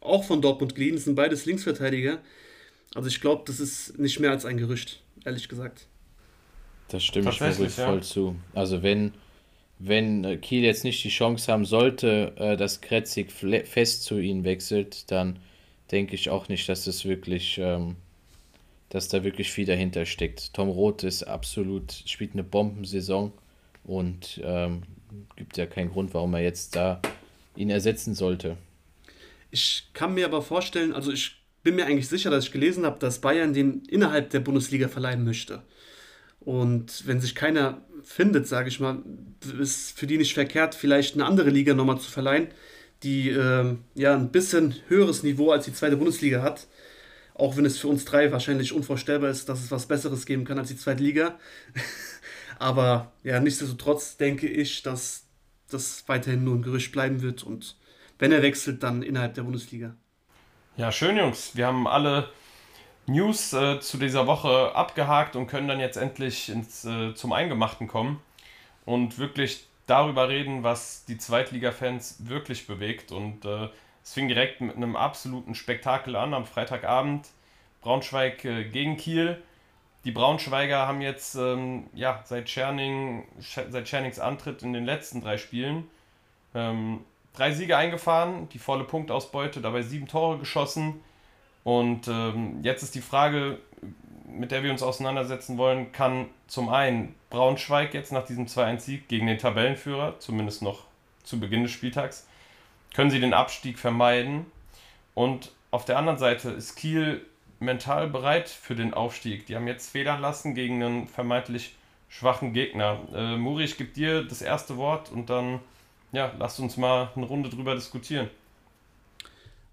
S3: Auch von Dortmund geliehen. Das sind beides Linksverteidiger. Also ich glaube, das ist nicht mehr als ein Gerücht, ehrlich gesagt.
S4: Das stimme ich mir ja. voll zu. Also wenn, wenn äh, Kiel jetzt nicht die Chance haben sollte, äh, dass Kretzig fest zu ihnen wechselt, dann denke ich auch nicht, dass das wirklich, ähm, dass da wirklich viel dahinter steckt. Tom Roth ist absolut, spielt eine Bombensaison und ähm, gibt ja keinen Grund, warum er jetzt da ihn ersetzen sollte.
S3: Ich kann mir aber vorstellen, also ich bin mir eigentlich sicher, dass ich gelesen habe, dass Bayern den innerhalb der Bundesliga verleihen möchte. Und wenn sich keiner findet, sage ich mal, ist für die nicht verkehrt, vielleicht eine andere Liga nochmal zu verleihen die äh, ja ein bisschen höheres Niveau als die zweite Bundesliga hat. Auch wenn es für uns drei wahrscheinlich unvorstellbar ist, dass es was Besseres geben kann als die zweite Liga. <laughs> Aber ja, nichtsdestotrotz denke ich, dass das weiterhin nur ein Gerücht bleiben wird und wenn er wechselt, dann innerhalb der Bundesliga.
S2: Ja, schön, Jungs. Wir haben alle News äh, zu dieser Woche abgehakt und können dann jetzt endlich ins, äh, zum Eingemachten kommen und wirklich darüber reden, was die Zweitliga-Fans wirklich bewegt. Und äh, es fing direkt mit einem absoluten Spektakel an am Freitagabend. Braunschweig äh, gegen Kiel. Die Braunschweiger haben jetzt ähm, ja, seit, Tscherning, seit Tschernings Antritt in den letzten drei Spielen ähm, drei Siege eingefahren, die volle Punktausbeute, dabei sieben Tore geschossen. Und ähm, jetzt ist die Frage, mit der wir uns auseinandersetzen wollen, kann zum einen Braunschweig jetzt nach diesem 2-1-Sieg gegen den Tabellenführer, zumindest noch zu Beginn des Spieltags, können sie den Abstieg vermeiden. Und auf der anderen Seite ist Kiel mental bereit für den Aufstieg. Die haben jetzt Federn lassen gegen einen vermeintlich schwachen Gegner. Äh, Muri, ich gebe dir das erste Wort und dann ja, lasst uns mal eine Runde drüber diskutieren.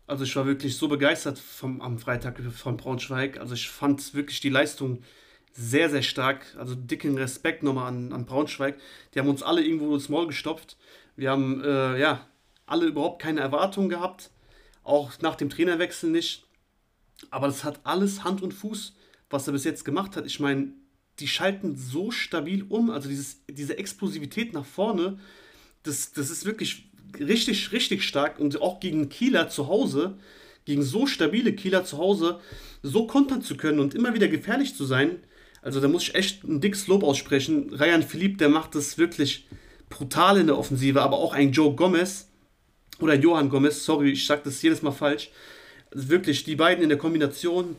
S3: Also ich war wirklich so begeistert vom, am Freitag von Braunschweig. Also ich fand wirklich die Leistung sehr, sehr stark. Also dicken Respekt nochmal an, an Braunschweig. Die haben uns alle irgendwo ins Maul gestopft. Wir haben äh, ja alle überhaupt keine Erwartungen gehabt. Auch nach dem Trainerwechsel nicht. Aber das hat alles Hand und Fuß, was er bis jetzt gemacht hat. Ich meine, die schalten so stabil um. Also dieses, diese Explosivität nach vorne das, das ist wirklich richtig, richtig stark und auch gegen Kieler zu Hause, gegen so stabile Kieler zu Hause, so kontern zu können und immer wieder gefährlich zu sein. Also da muss ich echt ein dickes Lob aussprechen. Ryan Philipp, der macht das wirklich brutal in der Offensive, aber auch ein Joe Gomez oder Johann Gomez, sorry, ich sage das jedes Mal falsch. Also wirklich, die beiden in der Kombination,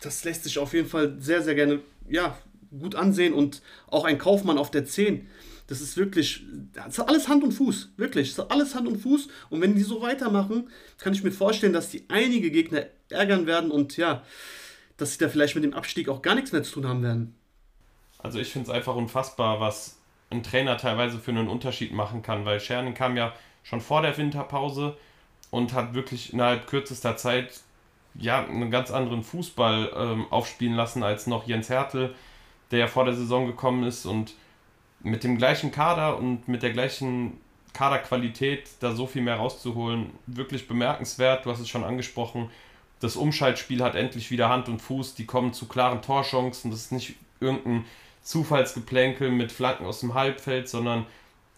S3: das lässt sich auf jeden Fall sehr, sehr gerne ja, gut ansehen und auch ein Kaufmann auf der 10 das ist wirklich, das ist alles Hand und Fuß, wirklich, das ist alles Hand und Fuß. Und wenn die so weitermachen, kann ich mir vorstellen, dass die einige Gegner ärgern werden und ja, dass sie da vielleicht mit dem Abstieg auch gar nichts mehr zu tun haben werden.
S2: Also ich finde es einfach unfassbar, was ein Trainer teilweise für einen Unterschied machen kann, weil Scherning kam ja schon vor der Winterpause und hat wirklich innerhalb kürzester Zeit ja einen ganz anderen Fußball ähm, aufspielen lassen als noch Jens Hertel, der ja vor der Saison gekommen ist und mit dem gleichen Kader und mit der gleichen Kaderqualität da so viel mehr rauszuholen, wirklich bemerkenswert. Du hast es schon angesprochen. Das Umschaltspiel hat endlich wieder Hand und Fuß. Die kommen zu klaren Torchancen. Das ist nicht irgendein Zufallsgeplänkel mit Flanken aus dem Halbfeld, sondern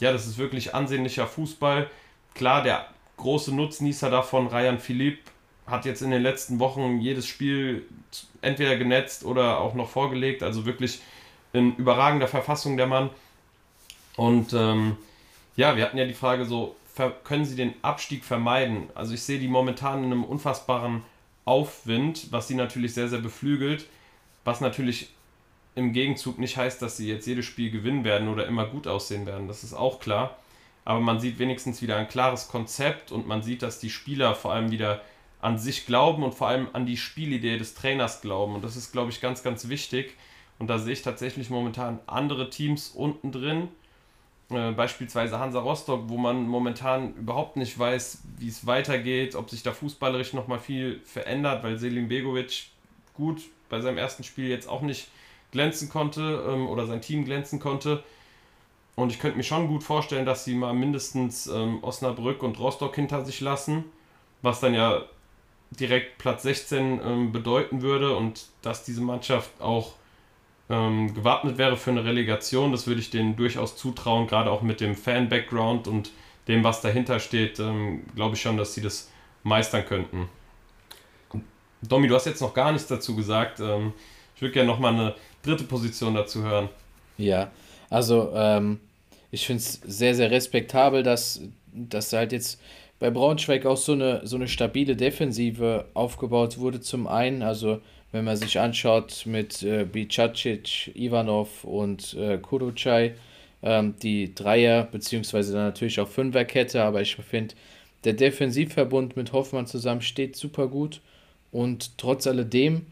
S2: ja, das ist wirklich ansehnlicher Fußball. Klar, der große Nutznießer davon, Ryan Philipp, hat jetzt in den letzten Wochen jedes Spiel entweder genetzt oder auch noch vorgelegt. Also wirklich in überragender Verfassung der Mann. Und ähm, ja, wir hatten ja die Frage so, können sie den Abstieg vermeiden? Also ich sehe die momentan in einem unfassbaren Aufwind, was sie natürlich sehr, sehr beflügelt, was natürlich im Gegenzug nicht heißt, dass sie jetzt jedes Spiel gewinnen werden oder immer gut aussehen werden. Das ist auch klar. Aber man sieht wenigstens wieder ein klares Konzept und man sieht, dass die Spieler vor allem wieder an sich glauben und vor allem an die Spielidee des Trainers glauben. Und das ist, glaube ich, ganz, ganz wichtig. Und da sehe ich tatsächlich momentan andere Teams unten drin, äh, beispielsweise Hansa Rostock, wo man momentan überhaupt nicht weiß, wie es weitergeht, ob sich da fußballerisch nochmal viel verändert, weil Selim Begovic gut bei seinem ersten Spiel jetzt auch nicht glänzen konnte ähm, oder sein Team glänzen konnte. Und ich könnte mir schon gut vorstellen, dass sie mal mindestens ähm, Osnabrück und Rostock hinter sich lassen, was dann ja direkt Platz 16 ähm, bedeuten würde und dass diese Mannschaft auch ähm, gewappnet wäre für eine Relegation. Das würde ich denen durchaus zutrauen, gerade auch mit dem Fan-Background und dem, was dahinter steht, ähm, glaube ich schon, dass sie das meistern könnten. Domi, du hast jetzt noch gar nichts dazu gesagt. Ähm, ich würde gerne noch mal eine dritte Position dazu hören.
S4: Ja, also ähm, ich finde es sehr, sehr respektabel, dass, dass halt jetzt bei Braunschweig auch so eine, so eine stabile Defensive aufgebaut wurde. Zum einen, also wenn man sich anschaut mit äh, Bicacic, Ivanov und äh, Kurucay, ähm, die Dreier- beziehungsweise dann natürlich auch Fünferkette, aber ich finde, der Defensivverbund mit Hoffmann zusammen steht super gut und trotz alledem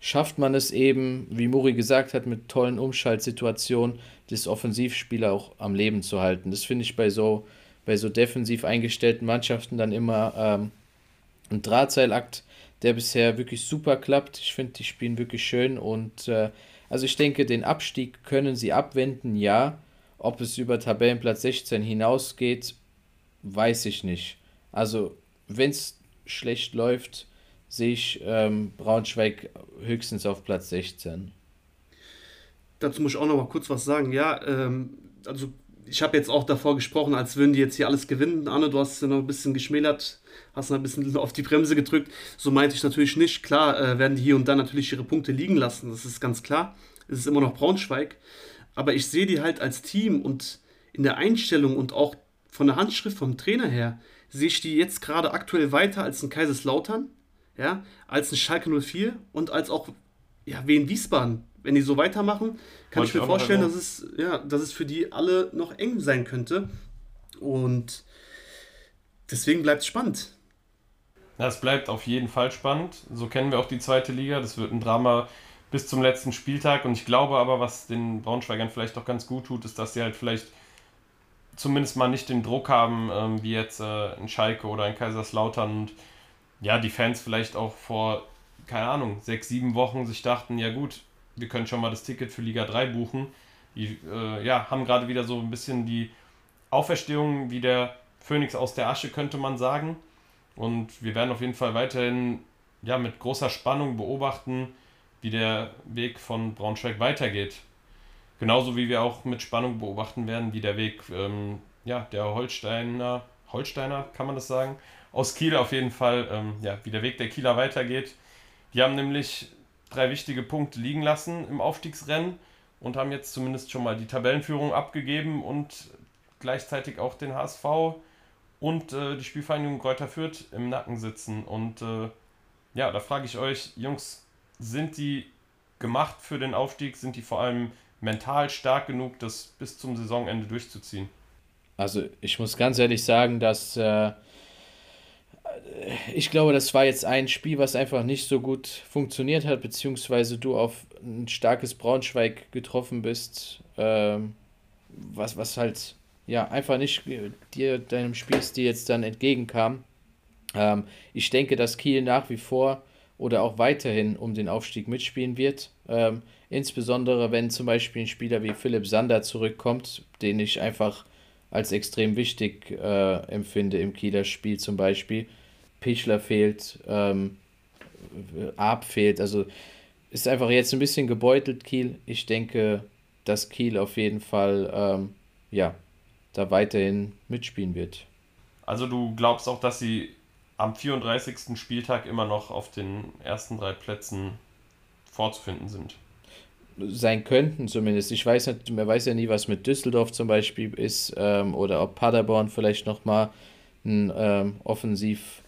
S4: schafft man es eben, wie Muri gesagt hat, mit tollen Umschaltsituationen, das Offensivspieler auch am Leben zu halten. Das finde ich bei so, bei so defensiv eingestellten Mannschaften dann immer ähm, ein Drahtseilakt, der bisher wirklich super klappt. Ich finde, die spielen wirklich schön und äh, also ich denke, den Abstieg können sie abwenden, ja. Ob es über Tabellenplatz 16 hinausgeht, weiß ich nicht. Also, wenn es schlecht läuft, sehe ich ähm, Braunschweig höchstens auf Platz 16.
S3: Dazu muss ich auch noch mal kurz was sagen. Ja, ähm, also ich habe jetzt auch davor gesprochen, als würden die jetzt hier alles gewinnen. Anne, du hast ja noch ein bisschen geschmälert, hast noch ein bisschen <laughs> auf die Bremse gedrückt. So meinte ich natürlich nicht. Klar äh, werden die hier und da natürlich ihre Punkte liegen lassen, das ist ganz klar. Es ist immer noch Braunschweig. Aber ich sehe die halt als Team und in der Einstellung und auch von der Handschrift vom Trainer her, sehe ich die jetzt gerade aktuell weiter als ein Kaiserslautern, ja, als ein Schalke 04 und als auch ja, Wien Wiesbaden. Wenn die so weitermachen, kann Wollte ich mir vorstellen, dass es, ja, dass es für die alle noch eng sein könnte. Und deswegen bleibt es spannend.
S2: Ja, es bleibt auf jeden Fall spannend. So kennen wir auch die zweite Liga. Das wird ein Drama bis zum letzten Spieltag. Und ich glaube aber, was den Braunschweigern vielleicht auch ganz gut tut, ist, dass sie halt vielleicht zumindest mal nicht den Druck haben, ähm, wie jetzt äh, ein Schalke oder ein Kaiserslautern. Und ja, die Fans vielleicht auch vor, keine Ahnung, sechs, sieben Wochen sich dachten, ja gut, wir können schon mal das Ticket für Liga 3 buchen. Die äh, ja, haben gerade wieder so ein bisschen die Auferstehung wie der Phönix aus der Asche, könnte man sagen. Und wir werden auf jeden Fall weiterhin ja, mit großer Spannung beobachten, wie der Weg von Braunschweig weitergeht. Genauso wie wir auch mit Spannung beobachten werden, wie der Weg ähm, ja, der Holsteiner, Holsteiner kann man das sagen, aus Kiel auf jeden Fall, ähm, ja, wie der Weg der Kieler weitergeht. Die haben nämlich drei wichtige Punkte liegen lassen im Aufstiegsrennen und haben jetzt zumindest schon mal die Tabellenführung abgegeben und gleichzeitig auch den HSV und äh, die Spielvereinigung Kräuter Fürth im Nacken sitzen. Und äh, ja, da frage ich euch, Jungs, sind die gemacht für den Aufstieg? Sind die vor allem mental stark genug, das bis zum Saisonende durchzuziehen?
S4: Also ich muss ganz ehrlich sagen, dass äh, ich glaube, das war jetzt ein Spiel, was einfach nicht so gut funktioniert hat, beziehungsweise du auf ein starkes Braunschweig getroffen bist, ähm, was, was halt ja einfach nicht dir, deinem Spielstil jetzt dann entgegenkam. Ähm, ich denke, dass Kiel nach wie vor oder auch weiterhin um den Aufstieg mitspielen wird. Ähm, insbesondere wenn zum Beispiel ein Spieler wie Philipp Sander zurückkommt, den ich einfach als extrem wichtig äh, empfinde im Kieler Spiel zum Beispiel. Pichler fehlt, ähm, Arp fehlt. Also ist einfach jetzt ein bisschen gebeutelt, Kiel. Ich denke, dass Kiel auf jeden Fall ähm, ja, da weiterhin mitspielen wird.
S2: Also du glaubst auch, dass sie am 34. Spieltag immer noch auf den ersten drei Plätzen vorzufinden sind?
S4: Sein könnten zumindest. Ich weiß nicht, man weiß ja nie, was mit Düsseldorf zum Beispiel ist ähm, oder ob Paderborn vielleicht nochmal einen ähm, Offensiv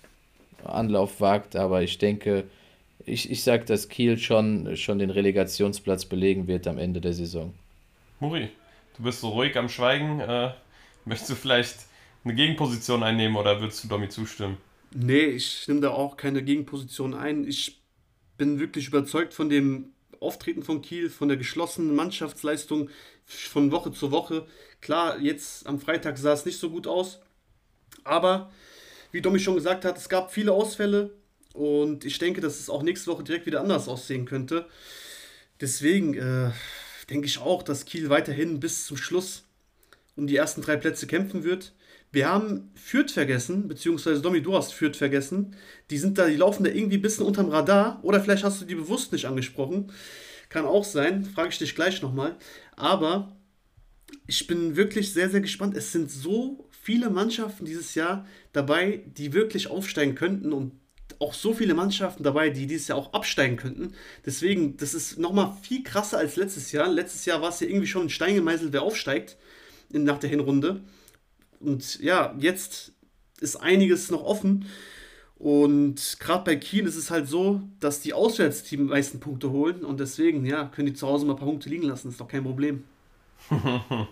S4: Anlauf wagt, aber ich denke, ich, ich sage, dass Kiel schon, schon den Relegationsplatz belegen wird am Ende der Saison.
S2: Muri, du bist so ruhig am Schweigen. Äh, möchtest du vielleicht eine Gegenposition einnehmen oder würdest du Domi zustimmen?
S3: Nee, ich nehme da auch keine Gegenposition ein. Ich bin wirklich überzeugt von dem Auftreten von Kiel, von der geschlossenen Mannschaftsleistung von Woche zu Woche. Klar, jetzt am Freitag sah es nicht so gut aus, aber wie Domi schon gesagt hat, es gab viele Ausfälle und ich denke, dass es auch nächste Woche direkt wieder anders aussehen könnte. Deswegen äh, denke ich auch, dass Kiel weiterhin bis zum Schluss um die ersten drei Plätze kämpfen wird. Wir haben Fürth vergessen, beziehungsweise Domi, du hast Fürth vergessen. Die sind da, die laufen da irgendwie ein bisschen unterm Radar. Oder vielleicht hast du die bewusst nicht angesprochen. Kann auch sein, frage ich dich gleich nochmal. Aber ich bin wirklich sehr, sehr gespannt. Es sind so viele Mannschaften dieses Jahr dabei, die wirklich aufsteigen könnten und auch so viele Mannschaften dabei, die dieses Jahr auch absteigen könnten. Deswegen, das ist nochmal viel krasser als letztes Jahr. Letztes Jahr war es ja irgendwie schon ein Stein gemeißelt, wer aufsteigt nach der Hinrunde. Und ja, jetzt ist einiges noch offen. Und gerade bei Kiel ist es halt so, dass die Auswärtsteam die meisten Punkte holen und deswegen, ja, können die zu Hause mal ein paar Punkte liegen lassen. Ist doch kein Problem. <laughs>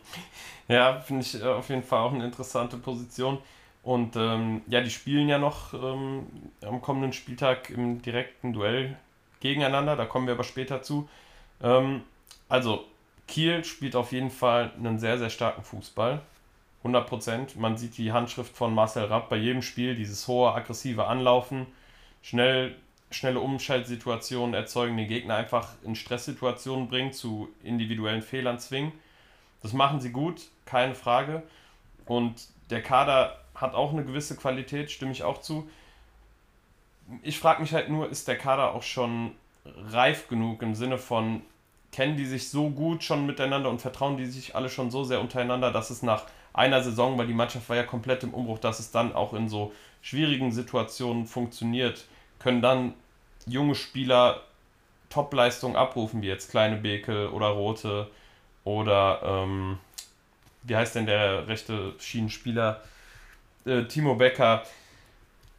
S2: ja, finde ich äh, auf jeden Fall auch eine interessante Position. Und ähm, ja, die spielen ja noch ähm, am kommenden Spieltag im direkten Duell gegeneinander. Da kommen wir aber später zu. Ähm, also, Kiel spielt auf jeden Fall einen sehr, sehr starken Fußball. 100 Prozent. Man sieht die Handschrift von Marcel Rapp bei jedem Spiel, dieses hohe, aggressive Anlaufen, schnell, schnelle Umschaltsituationen erzeugen, den Gegner einfach in Stresssituationen bringen, zu individuellen Fehlern zwingen. Das machen sie gut, keine Frage. Und der Kader hat auch eine gewisse Qualität, stimme ich auch zu. ich frage mich halt nur, ist der Kader auch schon reif genug im Sinne von, kennen die sich so gut schon miteinander und vertrauen die sich alle schon so sehr untereinander, dass es nach einer Saison, weil die Mannschaft war ja komplett im Umbruch, dass es dann auch in so schwierigen Situationen funktioniert, können dann junge Spieler Topleistungen abrufen, wie jetzt Kleine Bekel oder Rote oder ähm, wie heißt denn der rechte Schienenspieler? Äh, Timo Becker.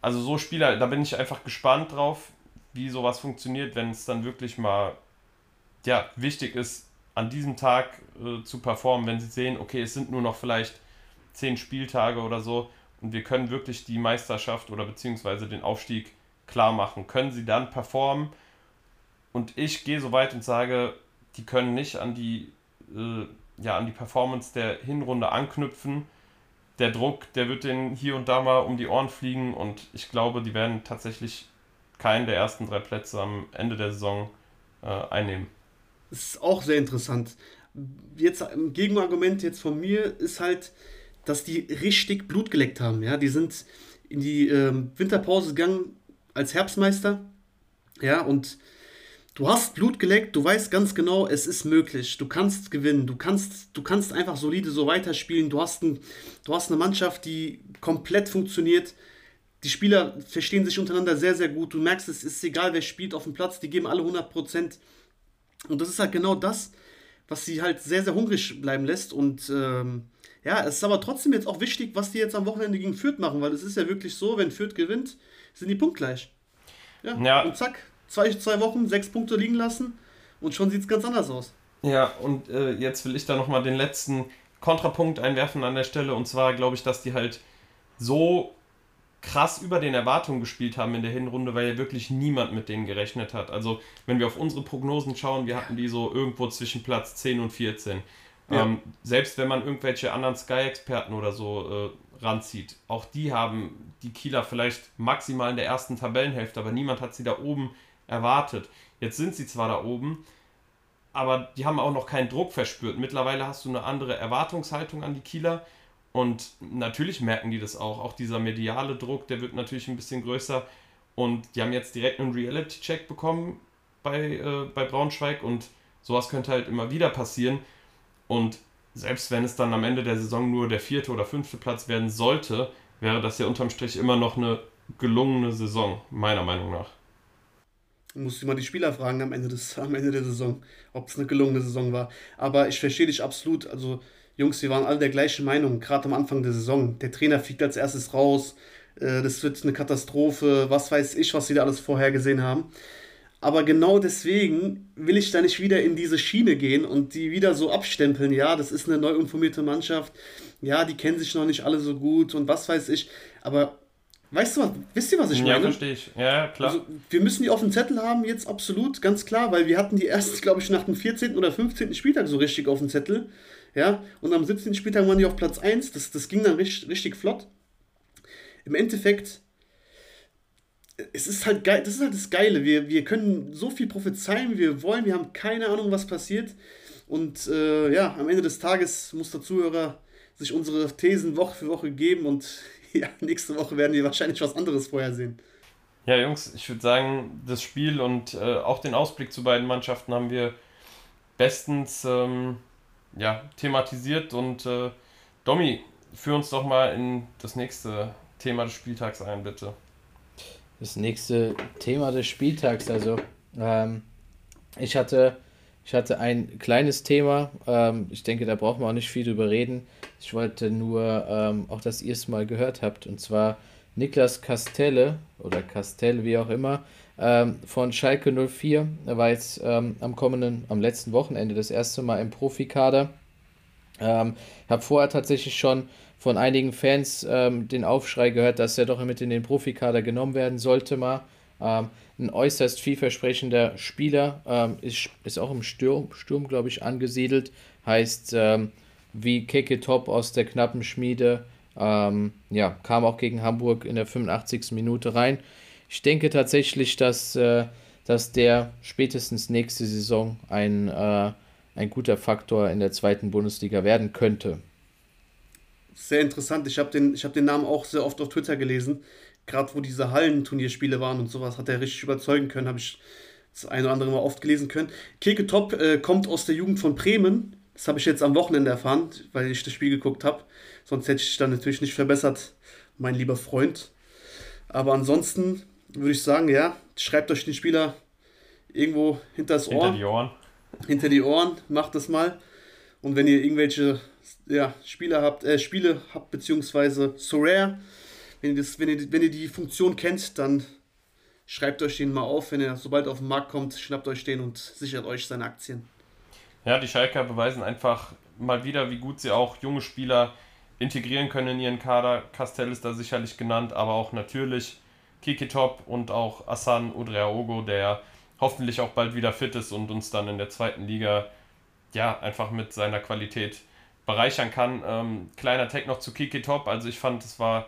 S2: Also so Spieler, da bin ich einfach gespannt drauf, wie sowas funktioniert, wenn es dann wirklich mal ja, wichtig ist, an diesem Tag äh, zu performen, wenn sie sehen, okay, es sind nur noch vielleicht zehn Spieltage oder so und wir können wirklich die Meisterschaft oder beziehungsweise den Aufstieg klar machen. Können sie dann performen? Und ich gehe so weit und sage, die können nicht an die, äh, ja, an die Performance der Hinrunde anknüpfen. Der Druck, der wird denen hier und da mal um die Ohren fliegen und ich glaube, die werden tatsächlich keinen der ersten drei Plätze am Ende der Saison äh, einnehmen.
S3: Ist auch sehr interessant. Jetzt ein Gegenargument jetzt von mir ist halt, dass die richtig Blut geleckt haben. Ja, die sind in die äh, Winterpause gegangen als Herbstmeister. Ja, und du hast Blut geleckt, du weißt ganz genau, es ist möglich. Du kannst gewinnen, du kannst, du kannst einfach solide so weiterspielen. Du hast, ein, du hast eine Mannschaft, die komplett funktioniert. Die Spieler verstehen sich untereinander sehr, sehr gut. Du merkst, es ist egal, wer spielt auf dem Platz, die geben alle 100 Prozent. Und das ist halt genau das, was sie halt sehr, sehr hungrig bleiben lässt. Und ähm, ja, es ist aber trotzdem jetzt auch wichtig, was die jetzt am Wochenende gegen Fürth machen, weil es ist ja wirklich so, wenn Fürth gewinnt, sind die punktgleich. Ja, ja. und zack, zwei, zwei Wochen, sechs Punkte liegen lassen und schon sieht es ganz anders aus.
S2: Ja, und äh, jetzt will ich da nochmal den letzten Kontrapunkt einwerfen an der Stelle. Und zwar glaube ich, dass die halt so krass über den Erwartungen gespielt haben in der Hinrunde, weil ja wirklich niemand mit denen gerechnet hat. Also, wenn wir auf unsere Prognosen schauen, wir hatten die so irgendwo zwischen Platz 10 und 14. Ja. Ähm, selbst wenn man irgendwelche anderen Sky-Experten oder so äh, ranzieht, auch die haben die Kieler vielleicht maximal in der ersten Tabellenhälfte, aber niemand hat sie da oben erwartet. Jetzt sind sie zwar da oben, aber die haben auch noch keinen Druck verspürt. Mittlerweile hast du eine andere Erwartungshaltung an die Kieler und natürlich merken die das auch. Auch dieser mediale Druck, der wird natürlich ein bisschen größer. Und die haben jetzt direkt einen Reality-Check bekommen bei, äh, bei Braunschweig und sowas könnte halt immer wieder passieren. Und selbst wenn es dann am Ende der Saison nur der vierte oder fünfte Platz werden sollte, wäre das ja unterm Strich immer noch eine gelungene Saison, meiner Meinung nach.
S3: Du musst immer die Spieler fragen am Ende, des, am Ende der Saison, ob es eine gelungene Saison war. Aber ich verstehe dich absolut. Also Jungs, wir waren alle der gleichen Meinung, gerade am Anfang der Saison. Der Trainer fliegt als erstes raus, äh, das wird eine Katastrophe, was weiß ich, was sie da alles vorhergesehen haben. Aber genau deswegen will ich da nicht wieder in diese Schiene gehen und die wieder so abstempeln. Ja, das ist eine neu informierte Mannschaft. Ja, die kennen sich noch nicht alle so gut und was weiß ich. Aber weißt du, wisst ihr, was ich meine?
S2: Ja, verstehe ich. Ja, klar. Also,
S3: wir müssen die auf dem Zettel haben, jetzt absolut, ganz klar, weil wir hatten die erst, <laughs> glaube ich, nach dem 14. oder 15. Spieltag so richtig auf dem Zettel. Ja, und am 17. Spieltag waren die auf Platz 1. Das, das ging dann richtig, richtig flott. Im Endeffekt, es ist halt geil, das ist halt das Geile. Wir, wir können so viel prophezeien, wie wir wollen. Wir haben keine Ahnung, was passiert. Und äh, ja, am Ende des Tages muss der Zuhörer sich unsere Thesen Woche für Woche geben und <laughs> ja, nächste Woche werden wir wahrscheinlich was anderes vorhersehen.
S2: Ja, Jungs, ich würde sagen, das Spiel und äh, auch den Ausblick zu beiden Mannschaften haben wir bestens ähm, ja, thematisiert. Und äh, Domi, führ uns doch mal in das nächste Thema des Spieltags ein, bitte.
S4: Das nächste Thema des Spieltags, also ähm, ich hatte ich hatte ein kleines Thema, ähm, ich denke, da brauchen wir auch nicht viel drüber reden. Ich wollte nur ähm, auch, dass ihr es mal gehört habt, und zwar Niklas Castelle oder Castell, wie auch immer, ähm, von Schalke 04. Er war jetzt ähm, am kommenden, am letzten Wochenende das erste Mal im Profikader. Ähm, habe vorher tatsächlich schon von einigen Fans ähm, den Aufschrei gehört, dass er doch mit in den Profikader genommen werden sollte mal. Ein äußerst vielversprechender Spieler, ist, ist auch im Sturm, Sturm glaube ich, angesiedelt. Heißt, wie Keke Top aus der knappen Schmiede, ähm, ja, kam auch gegen Hamburg in der 85. Minute rein. Ich denke tatsächlich, dass, äh, dass der spätestens nächste Saison ein, äh, ein guter Faktor in der zweiten Bundesliga werden könnte.
S3: Sehr interessant. Ich habe den, hab den Namen auch sehr oft auf Twitter gelesen. gerade wo diese Hallenturnierspiele waren und sowas, hat er richtig überzeugen können, habe ich das eine oder andere Mal oft gelesen können. Keke Top äh, kommt aus der Jugend von Bremen. Das habe ich jetzt am Wochenende erfahren, weil ich das Spiel geguckt habe. Sonst hätte ich dann natürlich nicht verbessert, mein lieber Freund. Aber ansonsten würde ich sagen, ja, schreibt euch den Spieler irgendwo hinter das Ohr.
S2: Hinter die Ohren.
S3: Hinter die Ohren, macht das mal. Und wenn ihr irgendwelche ja, Spieler habt, äh, Spiele habt, beziehungsweise Sorare, wenn ihr, das, wenn, ihr, wenn ihr die Funktion kennt, dann schreibt euch den mal auf. Wenn er sobald auf den Markt kommt, schnappt euch den und sichert euch seine Aktien.
S2: Ja, die Schalker beweisen einfach mal wieder, wie gut sie auch junge Spieler integrieren können in ihren Kader. Castell ist da sicherlich genannt, aber auch natürlich Kikitop und auch Asan Udreaogo, der hoffentlich auch bald wieder fit ist und uns dann in der zweiten Liga ja einfach mit seiner Qualität bereichern kann. Ähm, kleiner Tag noch zu Kikitop, also ich fand, es war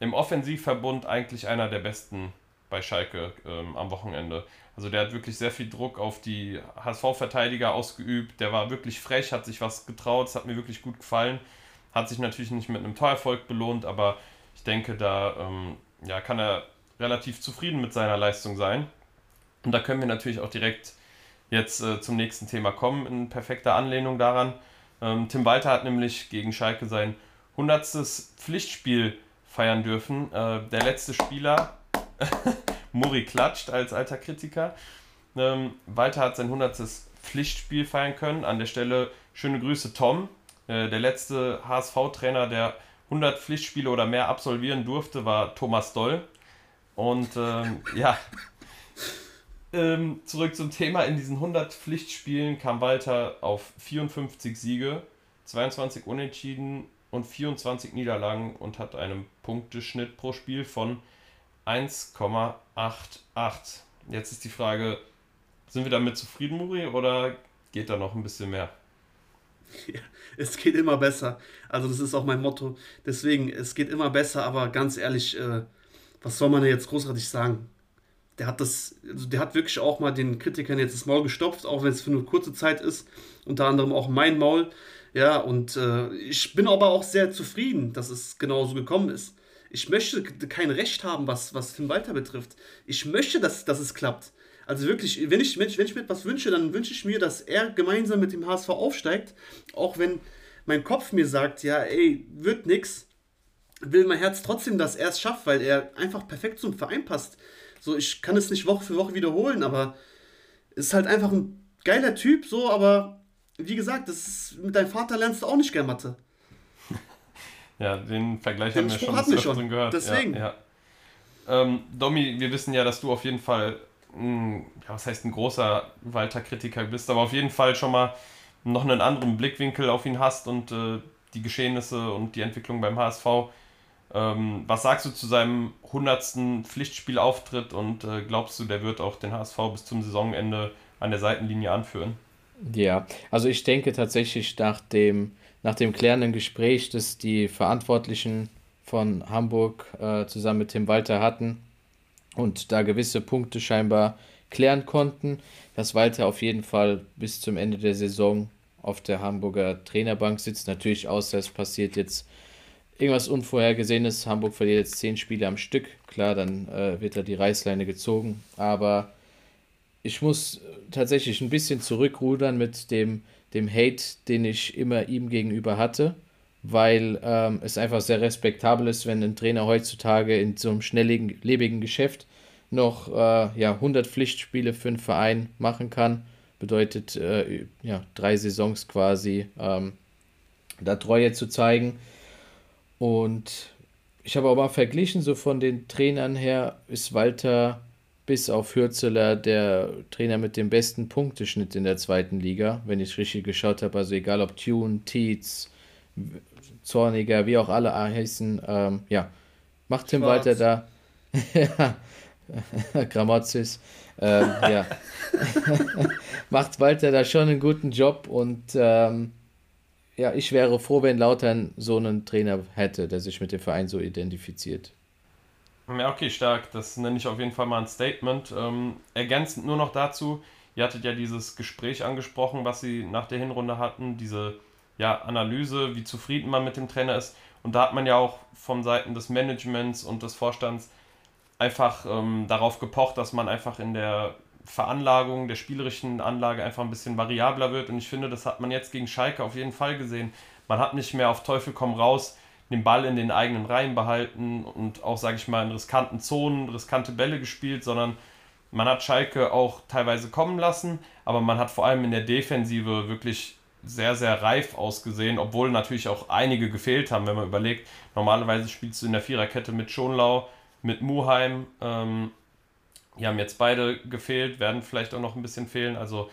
S2: im Offensivverbund eigentlich einer der besten bei Schalke ähm, am Wochenende. Also der hat wirklich sehr viel Druck auf die HSV-Verteidiger ausgeübt. Der war wirklich frech, hat sich was getraut, es hat mir wirklich gut gefallen. Hat sich natürlich nicht mit einem Torerfolg belohnt, aber ich denke, da ähm, ja, kann er relativ zufrieden mit seiner Leistung sein. Und da können wir natürlich auch direkt jetzt äh, zum nächsten Thema kommen, in perfekter Anlehnung daran. Ähm, Tim Walter hat nämlich gegen Schalke sein 100. Pflichtspiel feiern dürfen. Äh, der letzte Spieler, <laughs> Muri klatscht als alter Kritiker. Ähm, Walter hat sein 100. Pflichtspiel feiern können. An der Stelle schöne Grüße, Tom. Äh, der letzte HSV-Trainer, der 100 Pflichtspiele oder mehr absolvieren durfte, war Thomas Doll. Und ähm, ja, ähm, zurück zum Thema. In diesen 100 Pflichtspielen kam Walter auf 54 Siege, 22 Unentschieden und 24 Niederlagen und hat einen Punkteschnitt pro Spiel von 1,88. Jetzt ist die Frage, sind wir damit zufrieden, Muri, oder geht da noch ein bisschen mehr?
S3: Ja, es geht immer besser. Also das ist auch mein Motto. Deswegen, es geht immer besser, aber ganz ehrlich, äh, was soll man jetzt großartig sagen? Der hat das, also der hat wirklich auch mal den Kritikern jetzt das Maul gestopft, auch wenn es für eine kurze Zeit ist. Unter anderem auch mein Maul. Ja, und äh, ich bin aber auch sehr zufrieden, dass es genauso gekommen ist. Ich möchte kein Recht haben, was, was Tim Walter betrifft. Ich möchte, dass, dass es klappt. Also wirklich, wenn ich, wenn, ich, wenn ich mir etwas wünsche, dann wünsche ich mir, dass er gemeinsam mit dem HSV aufsteigt. Auch wenn mein Kopf mir sagt, ja, ey, wird nix, will mein Herz trotzdem, dass er es schafft, weil er einfach perfekt zum Verein passt. So, ich kann es nicht Woche für Woche wiederholen, aber ist halt einfach ein geiler Typ, so, aber wie gesagt, das ist, mit deinem Vater lernst du auch nicht gern Mathe. <laughs>
S2: Ja, den Vergleich den haben wir schon, wir schon. gehört.
S3: Deswegen.
S2: Ja, ja. Ähm, Domi, wir wissen ja, dass du auf jeden Fall, ein, ja, was heißt ein großer Walter-Kritiker bist, aber auf jeden Fall schon mal noch einen anderen Blickwinkel auf ihn hast und äh, die Geschehnisse und die Entwicklung beim HSV. Ähm, was sagst du zu seinem 100. Pflichtspielauftritt und äh, glaubst du, der wird auch den HSV bis zum Saisonende an der Seitenlinie anführen?
S4: Ja, also ich denke tatsächlich nach dem, nach dem klärenden Gespräch, das die Verantwortlichen von Hamburg äh, zusammen mit Tim Walter hatten und da gewisse Punkte scheinbar klären konnten, dass Walter auf jeden Fall bis zum Ende der Saison auf der Hamburger Trainerbank sitzt. Natürlich außer es passiert jetzt irgendwas Unvorhergesehenes. Hamburg verliert jetzt zehn Spiele am Stück. Klar, dann äh, wird da die Reißleine gezogen. Aber ich muss tatsächlich ein bisschen zurückrudern mit dem, dem Hate, den ich immer ihm gegenüber hatte, weil ähm, es einfach sehr respektabel ist, wenn ein Trainer heutzutage in so einem schnelllebigen Geschäft noch äh, ja, 100 Pflichtspiele für einen Verein machen kann. Bedeutet äh, ja, drei Saisons quasi ähm, da Treue zu zeigen. Und ich habe aber verglichen, so von den Trainern her ist Walter bis auf Hürzeler der Trainer mit dem besten Punkteschnitt in der zweiten Liga, wenn ich richtig geschaut habe. Also egal ob Tune, Tietz, Zorniger, wie auch alle heißen, ähm, ja, macht Tim. Walter da. <laughs> ja, Gramozis. Ähm, ja. <laughs> macht Walter da schon einen guten Job und ähm, ja, ich wäre froh, wenn Lautern so einen Trainer hätte, der sich mit dem Verein so identifiziert.
S2: Ja, okay, stark. Das nenne ich auf jeden Fall mal ein Statement. Ähm, ergänzend nur noch dazu, ihr hattet ja dieses Gespräch angesprochen, was sie nach der Hinrunde hatten, diese ja, Analyse, wie zufrieden man mit dem Trainer ist. Und da hat man ja auch von Seiten des Managements und des Vorstands einfach ähm, darauf gepocht, dass man einfach in der Veranlagung, der spielerischen Anlage einfach ein bisschen variabler wird. Und ich finde, das hat man jetzt gegen Schalke auf jeden Fall gesehen. Man hat nicht mehr auf Teufel komm raus den Ball in den eigenen Reihen behalten und auch, sage ich mal, in riskanten Zonen riskante Bälle gespielt, sondern man hat Schalke auch teilweise kommen lassen, aber man hat vor allem in der Defensive wirklich sehr, sehr reif ausgesehen, obwohl natürlich auch einige gefehlt haben, wenn man überlegt, normalerweise spielst du in der Viererkette mit Schonlau, mit Muheim, ähm, die haben jetzt beide gefehlt, werden vielleicht auch noch ein bisschen fehlen, also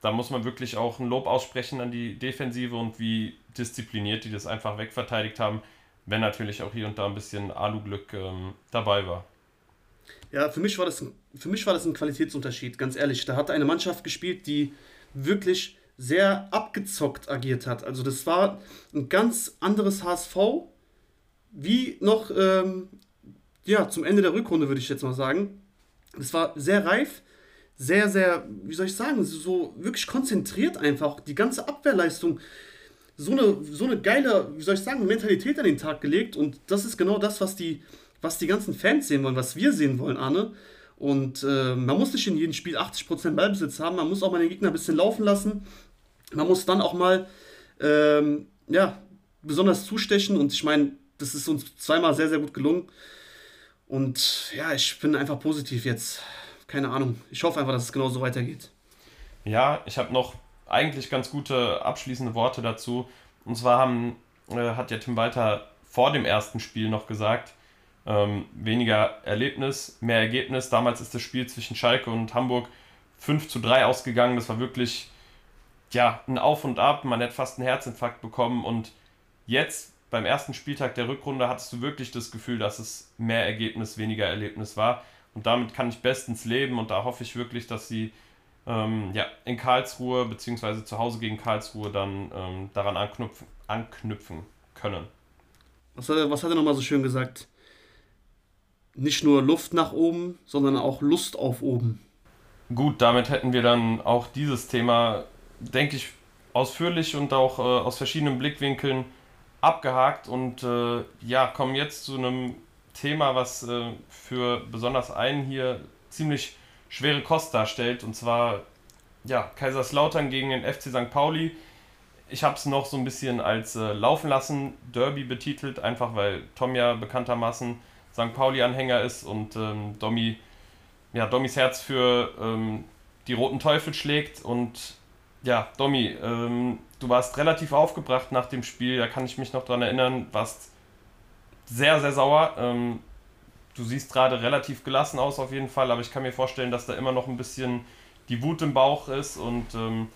S2: da muss man wirklich auch ein Lob aussprechen an die Defensive und wie diszipliniert die das einfach wegverteidigt haben, wenn natürlich auch hier und da ein bisschen Aluglück ähm, dabei war.
S3: Ja, für mich, war das, für mich war das ein Qualitätsunterschied, ganz ehrlich. Da hat eine Mannschaft gespielt, die wirklich sehr abgezockt agiert hat. Also das war ein ganz anderes HSV, wie noch ähm, ja, zum Ende der Rückrunde, würde ich jetzt mal sagen. Es war sehr reif, sehr, sehr, wie soll ich sagen, so wirklich konzentriert einfach. Die ganze Abwehrleistung, so eine, so eine geile, wie soll ich sagen, Mentalität an den Tag gelegt. Und das ist genau das, was die, was die ganzen Fans sehen wollen, was wir sehen wollen, Arne. Und äh, man muss nicht in jedem Spiel 80% Ballbesitz haben, man muss auch mal den Gegner ein bisschen laufen lassen. Man muss dann auch mal, ähm, ja, besonders zustechen. Und ich meine, das ist uns zweimal sehr, sehr gut gelungen. Und ja, ich bin einfach positiv jetzt. Keine Ahnung. Ich hoffe einfach, dass es genauso weitergeht.
S2: Ja, ich habe noch eigentlich ganz gute abschließende Worte dazu. Und zwar haben, äh, hat ja Tim Walter vor dem ersten Spiel noch gesagt, ähm, weniger Erlebnis, mehr Ergebnis. Damals ist das Spiel zwischen Schalke und Hamburg 5 zu 3 ausgegangen. Das war wirklich ja, ein Auf und Ab. Man hätte fast einen Herzinfarkt bekommen. Und jetzt beim ersten Spieltag der Rückrunde hattest du wirklich das Gefühl, dass es mehr Ergebnis, weniger Erlebnis war. Und damit kann ich bestens leben und da hoffe ich wirklich, dass sie ähm, ja, in Karlsruhe bzw. zu Hause gegen Karlsruhe dann ähm, daran anknüpfen, anknüpfen können.
S3: Was hat, er, was hat er nochmal so schön gesagt? Nicht nur Luft nach oben, sondern auch Lust auf oben.
S2: Gut, damit hätten wir dann auch dieses Thema, denke ich, ausführlich und auch äh, aus verschiedenen Blickwinkeln abgehakt und äh, ja, kommen jetzt zu einem Thema, was äh, für besonders einen hier ziemlich schwere Kost darstellt. Und zwar ja, Kaiserslautern gegen den FC St. Pauli. Ich habe es noch so ein bisschen als äh, Laufen lassen Derby betitelt, einfach weil Tom ja bekanntermaßen St. Pauli-Anhänger ist und ähm, Domi, ja, Domis Herz für ähm, die Roten Teufel schlägt. Und ja, Domi, ähm, du warst relativ aufgebracht nach dem Spiel, da kann ich mich noch dran erinnern, warst sehr, sehr sauer. Ähm, du siehst gerade relativ gelassen aus auf jeden Fall, aber ich kann mir vorstellen, dass da immer noch ein bisschen die Wut im Bauch ist und ähm,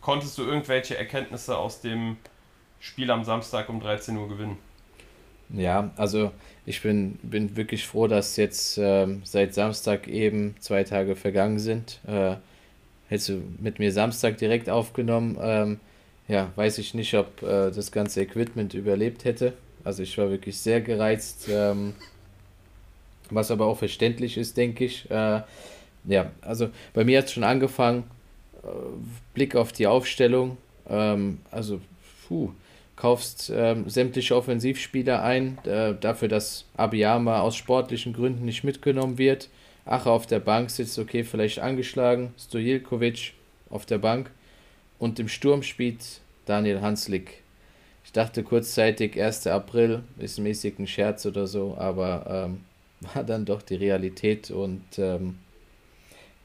S2: konntest du irgendwelche Erkenntnisse aus dem Spiel am Samstag um 13 Uhr gewinnen?
S4: Ja, also ich bin, bin wirklich froh, dass jetzt ähm, seit Samstag eben zwei Tage vergangen sind. Äh, hättest du mit mir Samstag direkt aufgenommen, ähm, ja, weiß ich nicht, ob äh, das ganze Equipment überlebt hätte. Also ich war wirklich sehr gereizt, ähm, was aber auch verständlich ist, denke ich. Äh, ja, also bei mir hat es schon angefangen, äh, Blick auf die Aufstellung, ähm, also puh, kaufst ähm, sämtliche Offensivspieler ein, äh, dafür, dass Abiyama aus sportlichen Gründen nicht mitgenommen wird. Ache auf der Bank sitzt, okay, vielleicht angeschlagen, Stojilkovic auf der Bank und im Sturm spielt Daniel Hanslik ich dachte kurzzeitig, 1. April ist mäßig ein Scherz oder so, aber ähm, <laughs> war dann doch die Realität und ähm,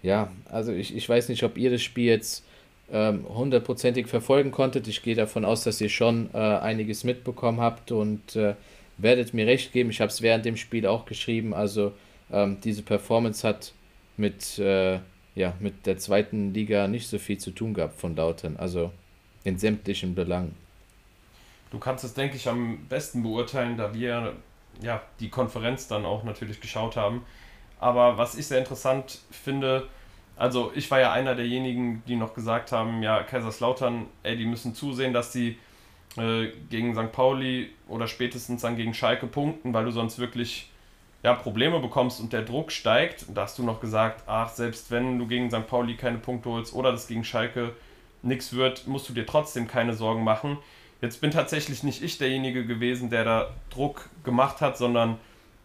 S4: ja, also ich, ich weiß nicht, ob ihr das Spiel jetzt ähm, hundertprozentig verfolgen konntet. Ich gehe davon aus, dass ihr schon äh, einiges mitbekommen habt und äh, werdet mir recht geben. Ich habe es während dem Spiel auch geschrieben. Also ähm, diese Performance hat mit, äh, ja, mit der zweiten Liga nicht so viel zu tun gehabt von Lautern. Also in sämtlichen Belangen.
S2: Du kannst es, denke ich, am besten beurteilen, da wir ja die Konferenz dann auch natürlich geschaut haben. Aber was ich sehr interessant finde, also ich war ja einer derjenigen, die noch gesagt haben, ja, Kaiserslautern, ey, die müssen zusehen, dass sie äh, gegen St. Pauli oder spätestens dann gegen Schalke punkten, weil du sonst wirklich ja, Probleme bekommst und der Druck steigt. da hast du noch gesagt, ach, selbst wenn du gegen St. Pauli keine Punkte holst oder das gegen Schalke nichts wird, musst du dir trotzdem keine Sorgen machen. Jetzt bin tatsächlich nicht ich derjenige gewesen, der da Druck gemacht hat, sondern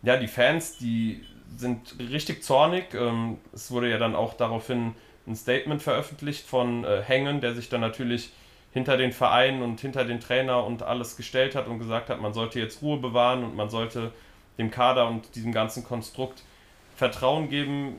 S2: ja, die Fans, die sind richtig zornig. Ähm, es wurde ja dann auch daraufhin ein Statement veröffentlicht von äh, Hengen, der sich dann natürlich hinter den Verein und hinter den Trainer und alles gestellt hat und gesagt hat, man sollte jetzt Ruhe bewahren und man sollte dem Kader und diesem ganzen Konstrukt Vertrauen geben.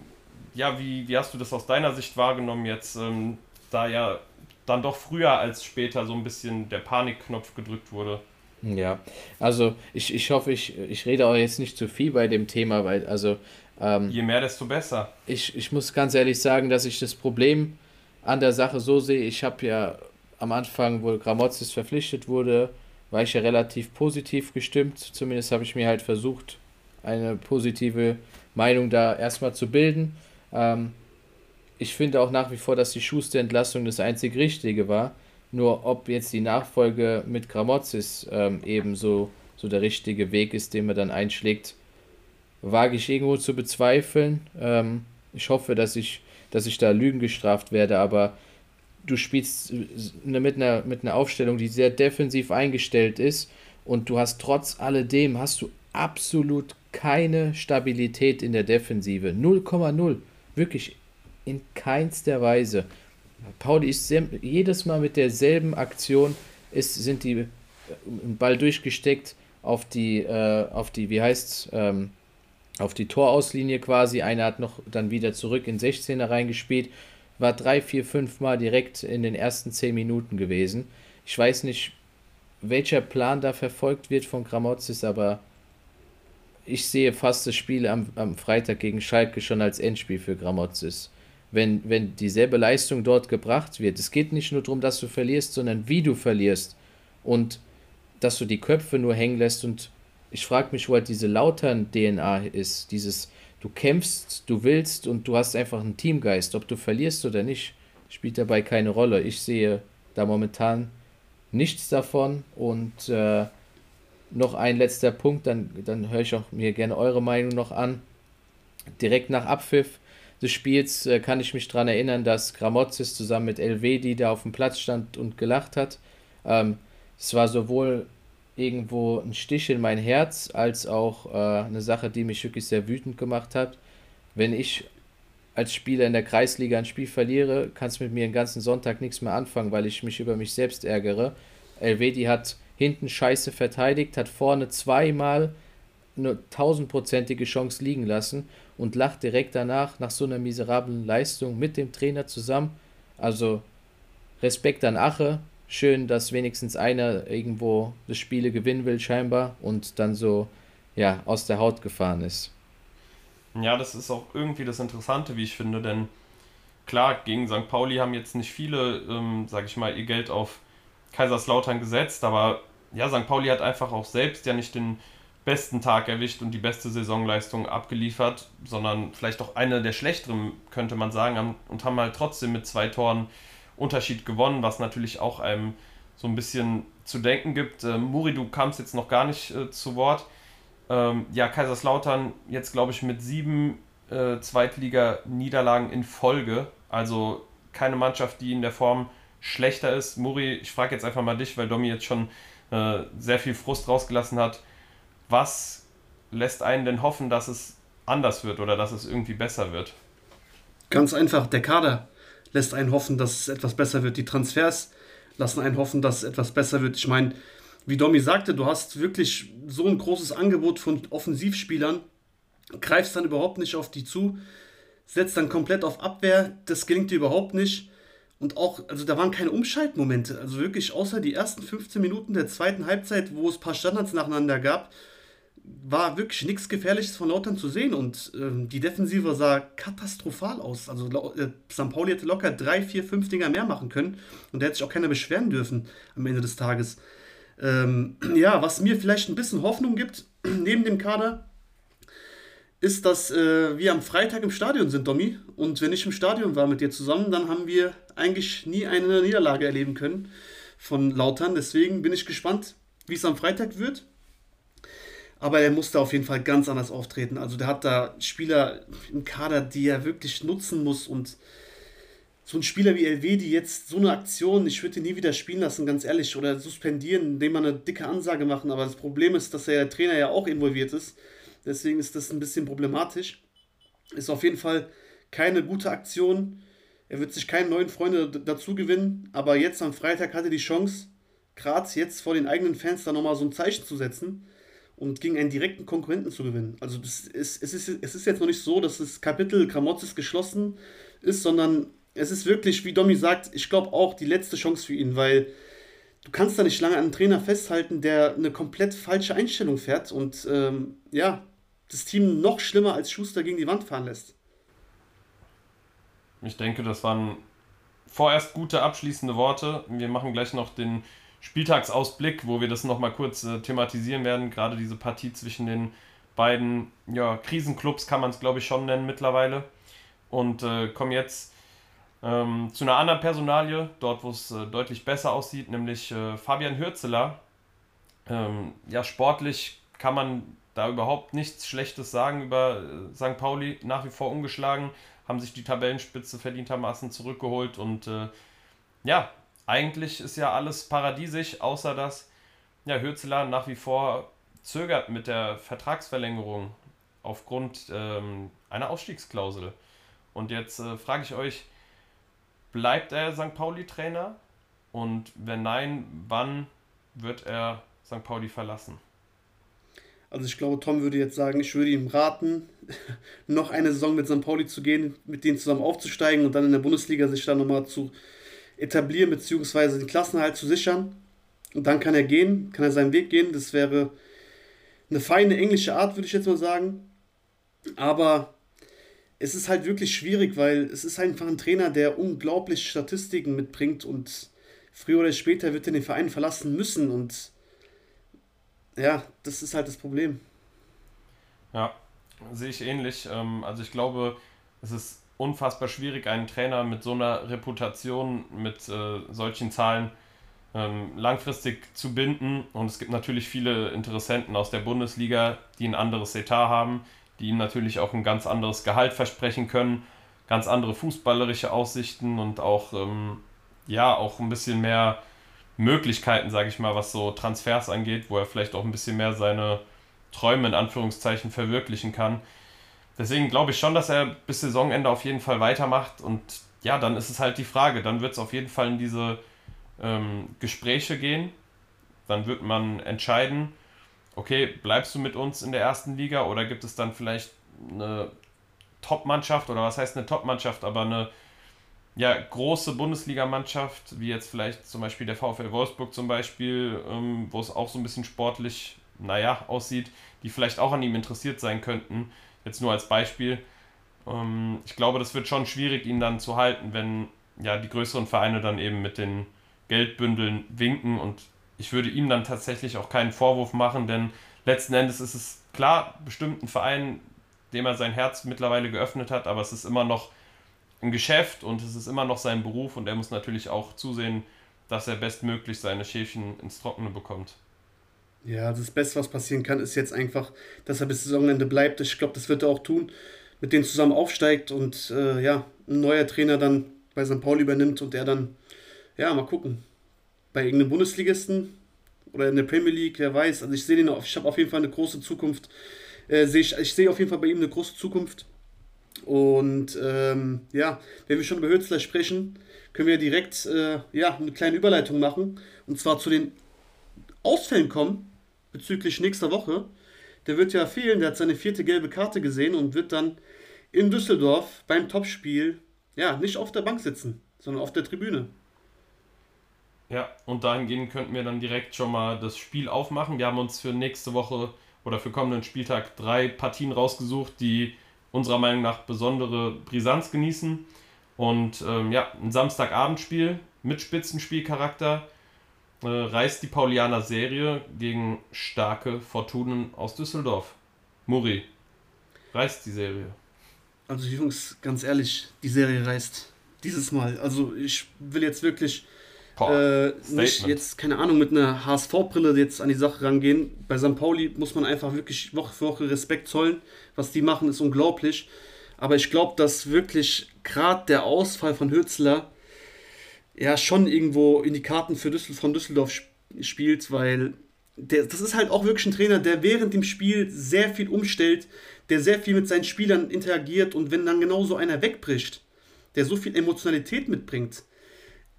S2: Ja, wie, wie hast du das aus deiner Sicht wahrgenommen jetzt, ähm, da ja dann doch früher als später so ein bisschen der Panikknopf gedrückt wurde?
S4: Ja, also ich, ich hoffe, ich, ich rede auch jetzt nicht zu viel bei dem Thema, weil also
S2: ähm, je mehr, desto besser.
S4: Ich, ich muss ganz ehrlich sagen, dass ich das Problem an der Sache so sehe, ich habe ja am Anfang, wo Gramozis verpflichtet wurde, war ich ja relativ positiv gestimmt. Zumindest habe ich mir halt versucht, eine positive Meinung da erstmal zu bilden. Ähm, ich finde auch nach wie vor, dass die Schuster-Entlassung das einzig Richtige war. Nur ob jetzt die Nachfolge mit Gramozis ähm, eben so, so der richtige Weg ist, den man dann einschlägt, wage ich irgendwo zu bezweifeln. Ähm, ich hoffe, dass ich, dass ich da Lügen gestraft werde, aber du spielst äh, mit einer, mit einer Aufstellung, die sehr defensiv eingestellt ist und du hast trotz alledem, hast du absolut keine Stabilität in der Defensive. 0,0. Wirklich in keinster Weise. Pauli ist jedes Mal mit derselben Aktion, ist, sind die äh, Ball durchgesteckt auf die, äh, auf die, wie heißt's, ähm, auf die Torauslinie quasi. Einer hat noch dann wieder zurück in 16er reingespielt war drei, vier, fünf Mal direkt in den ersten zehn Minuten gewesen. Ich weiß nicht, welcher Plan da verfolgt wird von Gramozis, aber ich sehe fast das Spiel am, am Freitag gegen Schalke schon als Endspiel für Gramozis. Wenn, wenn dieselbe Leistung dort gebracht wird, es geht nicht nur darum, dass du verlierst, sondern wie du verlierst und dass du die Köpfe nur hängen lässt und ich frage mich, wo halt diese Lautern-DNA ist, dieses du kämpfst, du willst und du hast einfach einen Teamgeist. Ob du verlierst oder nicht, spielt dabei keine Rolle. Ich sehe da momentan nichts davon. Und äh, noch ein letzter Punkt, dann, dann höre ich auch mir gerne eure Meinung noch an. Direkt nach Abpfiff des Spiels äh, kann ich mich daran erinnern, dass Gramozis zusammen mit Elvedi da auf dem Platz stand und gelacht hat. Ähm, es war sowohl irgendwo ein Stich in mein Herz, als auch äh, eine Sache, die mich wirklich sehr wütend gemacht hat. Wenn ich als Spieler in der Kreisliga ein Spiel verliere, kannst du mit mir den ganzen Sonntag nichts mehr anfangen, weil ich mich über mich selbst ärgere. Elvedi hat hinten scheiße verteidigt, hat vorne zweimal eine tausendprozentige Chance liegen lassen und lacht direkt danach nach so einer miserablen Leistung mit dem Trainer zusammen. Also Respekt an Ache, schön, dass wenigstens einer irgendwo das Spiele gewinnen will, scheinbar, und dann so, ja, aus der Haut gefahren ist.
S2: Ja, das ist auch irgendwie das Interessante, wie ich finde, denn klar, gegen St. Pauli haben jetzt nicht viele, ähm, sag ich mal, ihr Geld auf Kaiserslautern gesetzt, aber ja, St. Pauli hat einfach auch selbst ja nicht den besten Tag erwischt und die beste Saisonleistung abgeliefert, sondern vielleicht auch eine der schlechteren, könnte man sagen, und haben halt trotzdem mit zwei Toren Unterschied gewonnen, was natürlich auch einem so ein bisschen zu denken gibt. Äh, Muri, du kamst jetzt noch gar nicht äh, zu Wort. Ähm, ja, Kaiserslautern jetzt, glaube ich, mit sieben äh, Zweitliga-Niederlagen in Folge. Also keine Mannschaft, die in der Form schlechter ist. Muri, ich frage jetzt einfach mal dich, weil Domi jetzt schon äh, sehr viel Frust rausgelassen hat. Was lässt einen denn hoffen, dass es anders wird oder dass es irgendwie besser wird?
S3: Ganz einfach, der Kader lässt einen hoffen, dass es etwas besser wird. Die Transfers lassen einen hoffen, dass es etwas besser wird. Ich meine, wie Domi sagte, du hast wirklich so ein großes Angebot von Offensivspielern, greifst dann überhaupt nicht auf die zu, setzt dann komplett auf Abwehr, das gelingt dir überhaupt nicht. Und auch, also da waren keine Umschaltmomente. Also wirklich, außer die ersten 15 Minuten der zweiten Halbzeit, wo es ein paar Standards nacheinander gab, war wirklich nichts Gefährliches von Lautern zu sehen und ähm, die Defensive sah katastrophal aus. Also äh, St. Pauli hätte locker drei, vier, fünf Dinger mehr machen können und da hätte sich auch keiner beschweren dürfen am Ende des Tages. Ähm, <clears throat> ja, was mir vielleicht ein bisschen Hoffnung gibt, <clears throat> neben dem Kader, ist, dass äh, wir am Freitag im Stadion sind, Domi. Und wenn ich im Stadion war mit dir zusammen, dann haben wir eigentlich nie eine Niederlage erleben können von Lautern. Deswegen bin ich gespannt, wie es am Freitag wird. Aber er musste auf jeden Fall ganz anders auftreten. Also der hat da Spieler im Kader, die er wirklich nutzen muss. Und so ein Spieler wie LW, die jetzt so eine Aktion, ich würde ihn nie wieder spielen lassen, ganz ehrlich, oder suspendieren, indem man eine dicke Ansage machen. Aber das Problem ist, dass der Trainer ja auch involviert ist. Deswegen ist das ein bisschen problematisch. Ist auf jeden Fall keine gute Aktion. Er wird sich keine neuen Freunde dazu gewinnen, aber jetzt am Freitag hatte er die Chance, gerade jetzt vor den eigenen Fans da nochmal so ein Zeichen zu setzen und gegen einen direkten Konkurrenten zu gewinnen. Also das ist, es, ist, es ist jetzt noch nicht so, dass das Kapitel Kramotzes geschlossen ist, sondern es ist wirklich, wie Domi sagt, ich glaube auch die letzte Chance für ihn, weil du kannst da nicht lange an einen Trainer festhalten, der eine komplett falsche Einstellung fährt und ähm, ja, das Team noch schlimmer als Schuster gegen die Wand fahren lässt.
S2: Ich denke, das waren vorerst gute abschließende Worte. Wir machen gleich noch den Spieltagsausblick, wo wir das nochmal kurz äh, thematisieren werden. Gerade diese Partie zwischen den beiden ja, Krisenclubs kann man es, glaube ich, schon nennen mittlerweile. Und äh, kommen jetzt ähm, zu einer anderen Personalie, dort wo es äh, deutlich besser aussieht, nämlich äh, Fabian Hürzeler. Ähm, ja, sportlich kann man da überhaupt nichts Schlechtes sagen über äh, St. Pauli, nach wie vor ungeschlagen, haben sich die Tabellenspitze verdientermaßen zurückgeholt und äh, ja, eigentlich ist ja alles paradiesisch, außer dass ja, Hürzeler nach wie vor zögert mit der Vertragsverlängerung aufgrund ähm, einer Ausstiegsklausel. Und jetzt äh, frage ich euch, bleibt er St. Pauli-Trainer? Und wenn nein, wann wird er St. Pauli verlassen?
S3: Also ich glaube, Tom würde jetzt sagen, ich würde ihm raten, <laughs> noch eine Saison mit St. Pauli zu gehen, mit denen zusammen aufzusteigen und dann in der Bundesliga sich dann nochmal zu etablieren, beziehungsweise den Klassenhalt zu sichern. Und dann kann er gehen, kann er seinen Weg gehen. Das wäre eine feine englische Art, würde ich jetzt mal sagen. Aber es ist halt wirklich schwierig, weil es ist einfach ein Trainer, der unglaublich Statistiken mitbringt und früher oder später wird er den Verein verlassen müssen und ja, das ist halt das Problem.
S2: Ja, sehe ich ähnlich. Ähm, also ich glaube, es ist unfassbar schwierig, einen Trainer mit so einer Reputation, mit äh, solchen Zahlen ähm, langfristig zu binden. Und es gibt natürlich viele Interessenten aus der Bundesliga, die ein anderes Etat haben, die ihm natürlich auch ein ganz anderes Gehalt versprechen können, ganz andere fußballerische Aussichten und auch, ähm, ja, auch ein bisschen mehr Möglichkeiten, sage ich mal, was so Transfers angeht, wo er vielleicht auch ein bisschen mehr seine Träume in Anführungszeichen verwirklichen kann. Deswegen glaube ich schon, dass er bis Saisonende auf jeden Fall weitermacht. Und ja, dann ist es halt die Frage. Dann wird es auf jeden Fall in diese ähm, Gespräche gehen. Dann wird man entscheiden, okay, bleibst du mit uns in der ersten Liga oder gibt es dann vielleicht eine Top-Mannschaft oder was heißt eine Top-Mannschaft, aber eine ja, große Bundesligamannschaft, wie jetzt vielleicht zum Beispiel der VfL Wolfsburg zum Beispiel, ähm, wo es auch so ein bisschen sportlich, naja, aussieht, die vielleicht auch an ihm interessiert sein könnten. Jetzt nur als Beispiel. Ähm, ich glaube, das wird schon schwierig, ihn dann zu halten, wenn ja die größeren Vereine dann eben mit den Geldbündeln winken und ich würde ihm dann tatsächlich auch keinen Vorwurf machen, denn letzten Endes ist es klar, bestimmt ein Verein, dem er sein Herz mittlerweile geöffnet hat, aber es ist immer noch ein Geschäft und es ist immer noch sein Beruf und er muss natürlich auch zusehen, dass er bestmöglich seine Schäfchen ins Trockene bekommt.
S3: Ja, das Beste, was passieren kann, ist jetzt einfach, dass er bis Saisonende bleibt. Ich glaube, das wird er auch tun, mit denen zusammen aufsteigt und äh, ja, ein neuer Trainer dann bei St. Pauli übernimmt und er dann, ja, mal gucken, bei irgendeinem Bundesligisten oder in der Premier League, wer weiß. Also ich sehe den, ich habe auf jeden Fall eine große Zukunft. Äh, seh ich, ich sehe auf jeden Fall bei ihm eine große Zukunft. Und ähm, ja, wenn wir schon über Hürzler sprechen, können wir direkt äh, ja, eine kleine Überleitung machen. Und zwar zu den Ausfällen kommen bezüglich nächster Woche. Der wird ja fehlen, der hat seine vierte gelbe Karte gesehen und wird dann in Düsseldorf beim Topspiel ja nicht auf der Bank sitzen, sondern auf der Tribüne.
S2: Ja, und dahingehend könnten wir dann direkt schon mal das Spiel aufmachen. Wir haben uns für nächste Woche oder für kommenden Spieltag drei Partien rausgesucht, die unserer Meinung nach besondere Brisanz genießen. Und ähm, ja, ein Samstagabendspiel mit Spitzenspielcharakter äh, reist die Paulianer Serie gegen starke Fortunen aus Düsseldorf. Muri, reist die Serie?
S3: Also Jungs, ganz ehrlich, die Serie reist dieses Mal. Also ich will jetzt wirklich äh, nicht jetzt, keine Ahnung, mit einer HSV-Brille jetzt an die Sache rangehen. Bei St. Pauli muss man einfach wirklich Woche für Woche Respekt zollen. Was die machen, ist unglaublich. Aber ich glaube, dass wirklich gerade der Ausfall von Hürzler ja schon irgendwo in die Karten für Düssel von Düsseldorf spielt, weil der, das ist halt auch wirklich ein Trainer, der während dem Spiel sehr viel umstellt, der sehr viel mit seinen Spielern interagiert und wenn dann genau so einer wegbricht, der so viel Emotionalität mitbringt,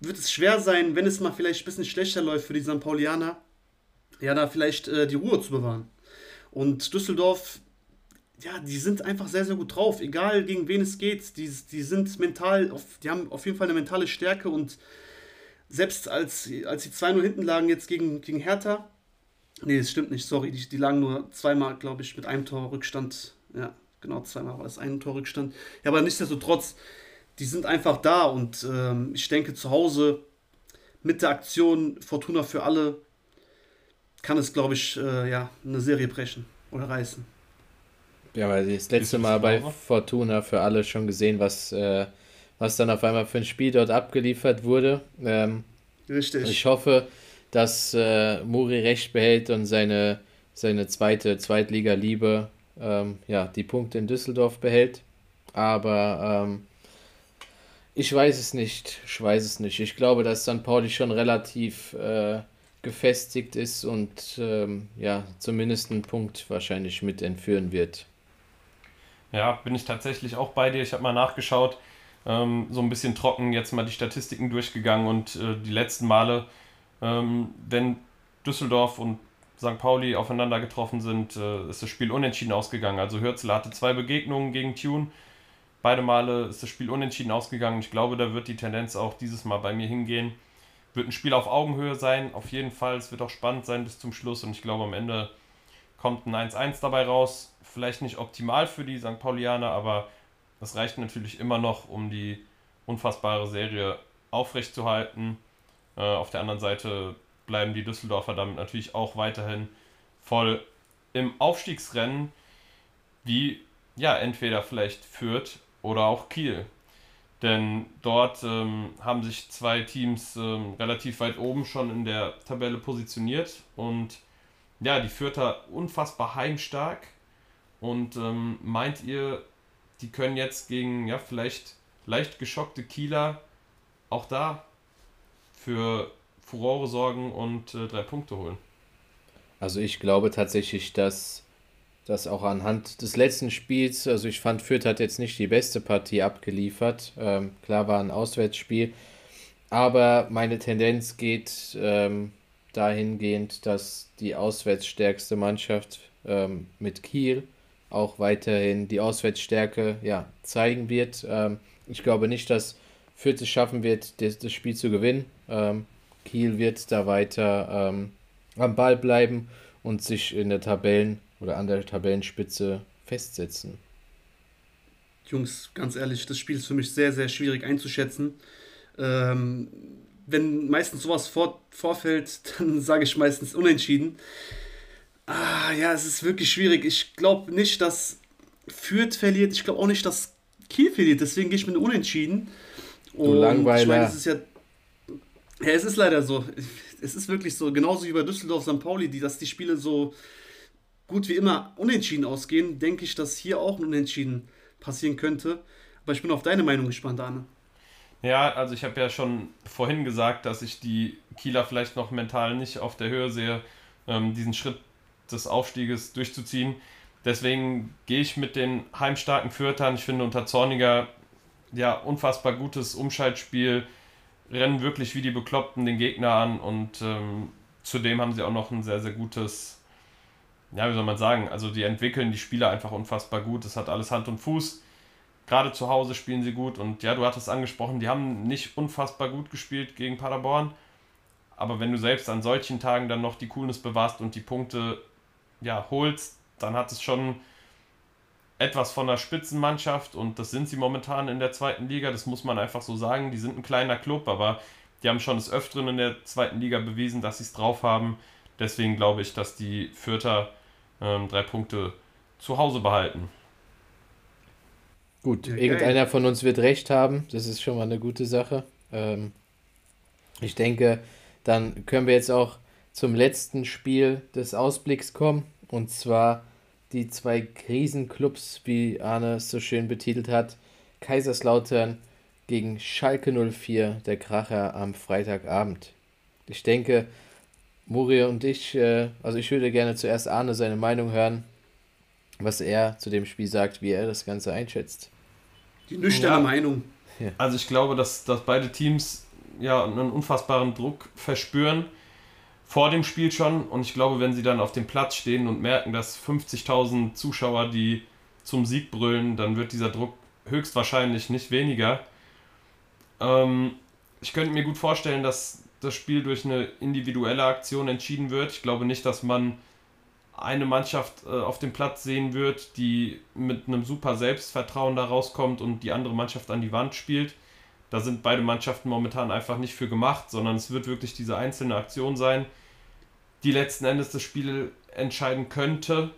S3: wird es schwer sein, wenn es mal vielleicht ein bisschen schlechter läuft für die St. Paulianer, ja, da vielleicht äh, die Ruhe zu bewahren. Und Düsseldorf, ja, die sind einfach sehr, sehr gut drauf, egal gegen wen es geht. Die, die sind mental, auf, die haben auf jeden Fall eine mentale Stärke und selbst als, als sie 2-0 hinten lagen jetzt gegen, gegen Hertha, nee, das stimmt nicht, sorry, die, die lagen nur zweimal, glaube ich, mit einem Tor Rückstand. Ja, genau, zweimal war das ein Tor Rückstand. Ja, aber nichtsdestotrotz, die sind einfach da und ähm, ich denke zu Hause mit der Aktion Fortuna für alle kann es, glaube ich, äh, ja, eine Serie brechen oder reißen.
S4: Ja, weil das letzte Mal bei Fortuna für alle schon gesehen, was, äh, was dann auf einmal für ein Spiel dort abgeliefert wurde. Ähm, Richtig. Ich hoffe, dass äh, Muri recht behält und seine, seine zweite Zweitliga-Liebe ähm, ja, die Punkte in Düsseldorf behält. Aber ähm, ich weiß es nicht. Ich weiß es nicht. Ich glaube, dass St. Pauli schon relativ äh, gefestigt ist und ähm, ja, zumindest einen Punkt wahrscheinlich mit entführen wird.
S2: Ja, bin ich tatsächlich auch bei dir. Ich habe mal nachgeschaut, ähm, so ein bisschen trocken jetzt mal die Statistiken durchgegangen und äh, die letzten Male, ähm, wenn Düsseldorf und St. Pauli aufeinander getroffen sind, äh, ist das Spiel unentschieden ausgegangen. Also Hürzler hatte zwei Begegnungen gegen Tune Beide Male ist das Spiel unentschieden ausgegangen. Ich glaube, da wird die Tendenz auch dieses Mal bei mir hingehen. Wird ein Spiel auf Augenhöhe sein, auf jeden Fall. Es wird auch spannend sein bis zum Schluss und ich glaube, am Ende kommt ein 1-1 dabei raus. Vielleicht nicht optimal für die St. Paulianer, aber das reicht natürlich immer noch, um die unfassbare Serie aufrechtzuerhalten. Äh, auf der anderen Seite bleiben die Düsseldorfer damit natürlich auch weiterhin voll im Aufstiegsrennen, wie ja entweder vielleicht Fürth oder auch Kiel. Denn dort ähm, haben sich zwei Teams ähm, relativ weit oben schon in der Tabelle positioniert und ja, die Fürther unfassbar heimstark. Und ähm, meint ihr, die können jetzt gegen ja vielleicht leicht geschockte Kieler auch da für Furore sorgen und äh, drei Punkte holen?
S4: Also ich glaube tatsächlich, dass das auch anhand des letzten Spiels, also ich fand, Fürth hat jetzt nicht die beste Partie abgeliefert. Ähm, klar war ein Auswärtsspiel, aber meine Tendenz geht ähm, dahingehend, dass die auswärtsstärkste Mannschaft ähm, mit Kiel auch weiterhin die Auswärtsstärke ja, zeigen wird. Ähm, ich glaube nicht, dass Fürth es schaffen wird, das, das Spiel zu gewinnen. Ähm, Kiel wird da weiter ähm, am Ball bleiben und sich in der Tabellen oder an der Tabellenspitze festsetzen?
S3: Jungs, ganz ehrlich, das Spiel ist für mich sehr, sehr schwierig einzuschätzen. Ähm, wenn meistens sowas vor, vorfällt, <laughs> dann sage ich meistens unentschieden. Ah, ja, es ist wirklich schwierig. Ich glaube nicht, dass Fürth verliert. Ich glaube auch nicht, dass Kiel verliert. Deswegen gehe ich mit Unentschieden. Du Und Langweiler. Ich meine, es ist ja. Ja, es ist leider so. Es ist wirklich so. Genauso wie bei Düsseldorf St. Pauli, die, dass die Spiele so gut wie immer unentschieden ausgehen, denke ich, dass hier auch ein Unentschieden passieren könnte. Aber ich bin auf deine Meinung gespannt, Arne.
S2: Ja, also ich habe ja schon vorhin gesagt, dass ich die Kieler vielleicht noch mental nicht auf der Höhe sehe, ähm, diesen Schritt des Aufstieges durchzuziehen. Deswegen gehe ich mit den heimstarken Fürtern. Ich finde unter Zorniger ja unfassbar gutes Umschaltspiel, rennen wirklich wie die Bekloppten den Gegner an und ähm, zudem haben sie auch noch ein sehr, sehr gutes ja, wie soll man sagen, also die entwickeln die Spieler einfach unfassbar gut. Das hat alles Hand und Fuß. Gerade zu Hause spielen sie gut und ja, du hattest angesprochen, die haben nicht unfassbar gut gespielt gegen Paderborn. Aber wenn du selbst an solchen Tagen dann noch die Coolness bewahrst und die Punkte ja, holst, dann hat es schon etwas von der Spitzenmannschaft und das sind sie momentan in der zweiten Liga, das muss man einfach so sagen. Die sind ein kleiner Club, aber die haben schon des Öfteren in der zweiten Liga bewiesen, dass sie es drauf haben. Deswegen glaube ich, dass die Fürther ähm, drei Punkte zu Hause behalten.
S4: Gut, okay. irgendeiner von uns wird recht haben. Das ist schon mal eine gute Sache. Ähm, ich denke, dann können wir jetzt auch zum letzten Spiel des Ausblicks kommen. Und zwar die zwei Krisenclubs, wie Arne es so schön betitelt hat. Kaiserslautern gegen Schalke 04, der Kracher am Freitagabend. Ich denke, Muri und ich, äh, also ich würde gerne zuerst Arne seine Meinung hören, was er zu dem Spiel sagt, wie er das Ganze einschätzt.
S3: Die nüchterne ja. Meinung.
S2: Also ich glaube, dass, dass beide Teams ja einen unfassbaren Druck verspüren vor dem Spiel schon und ich glaube, wenn sie dann auf dem Platz stehen und merken, dass 50.000 Zuschauer, die zum Sieg brüllen, dann wird dieser Druck höchstwahrscheinlich nicht weniger. Ähm, ich könnte mir gut vorstellen, dass das Spiel durch eine individuelle Aktion entschieden wird. Ich glaube nicht, dass man eine Mannschaft äh, auf dem Platz sehen wird, die mit einem super Selbstvertrauen da rauskommt und die andere Mannschaft an die Wand spielt. Da sind beide Mannschaften momentan einfach nicht für gemacht, sondern es wird wirklich diese einzelne Aktion sein, die letzten Endes das Spiel entscheiden könnte.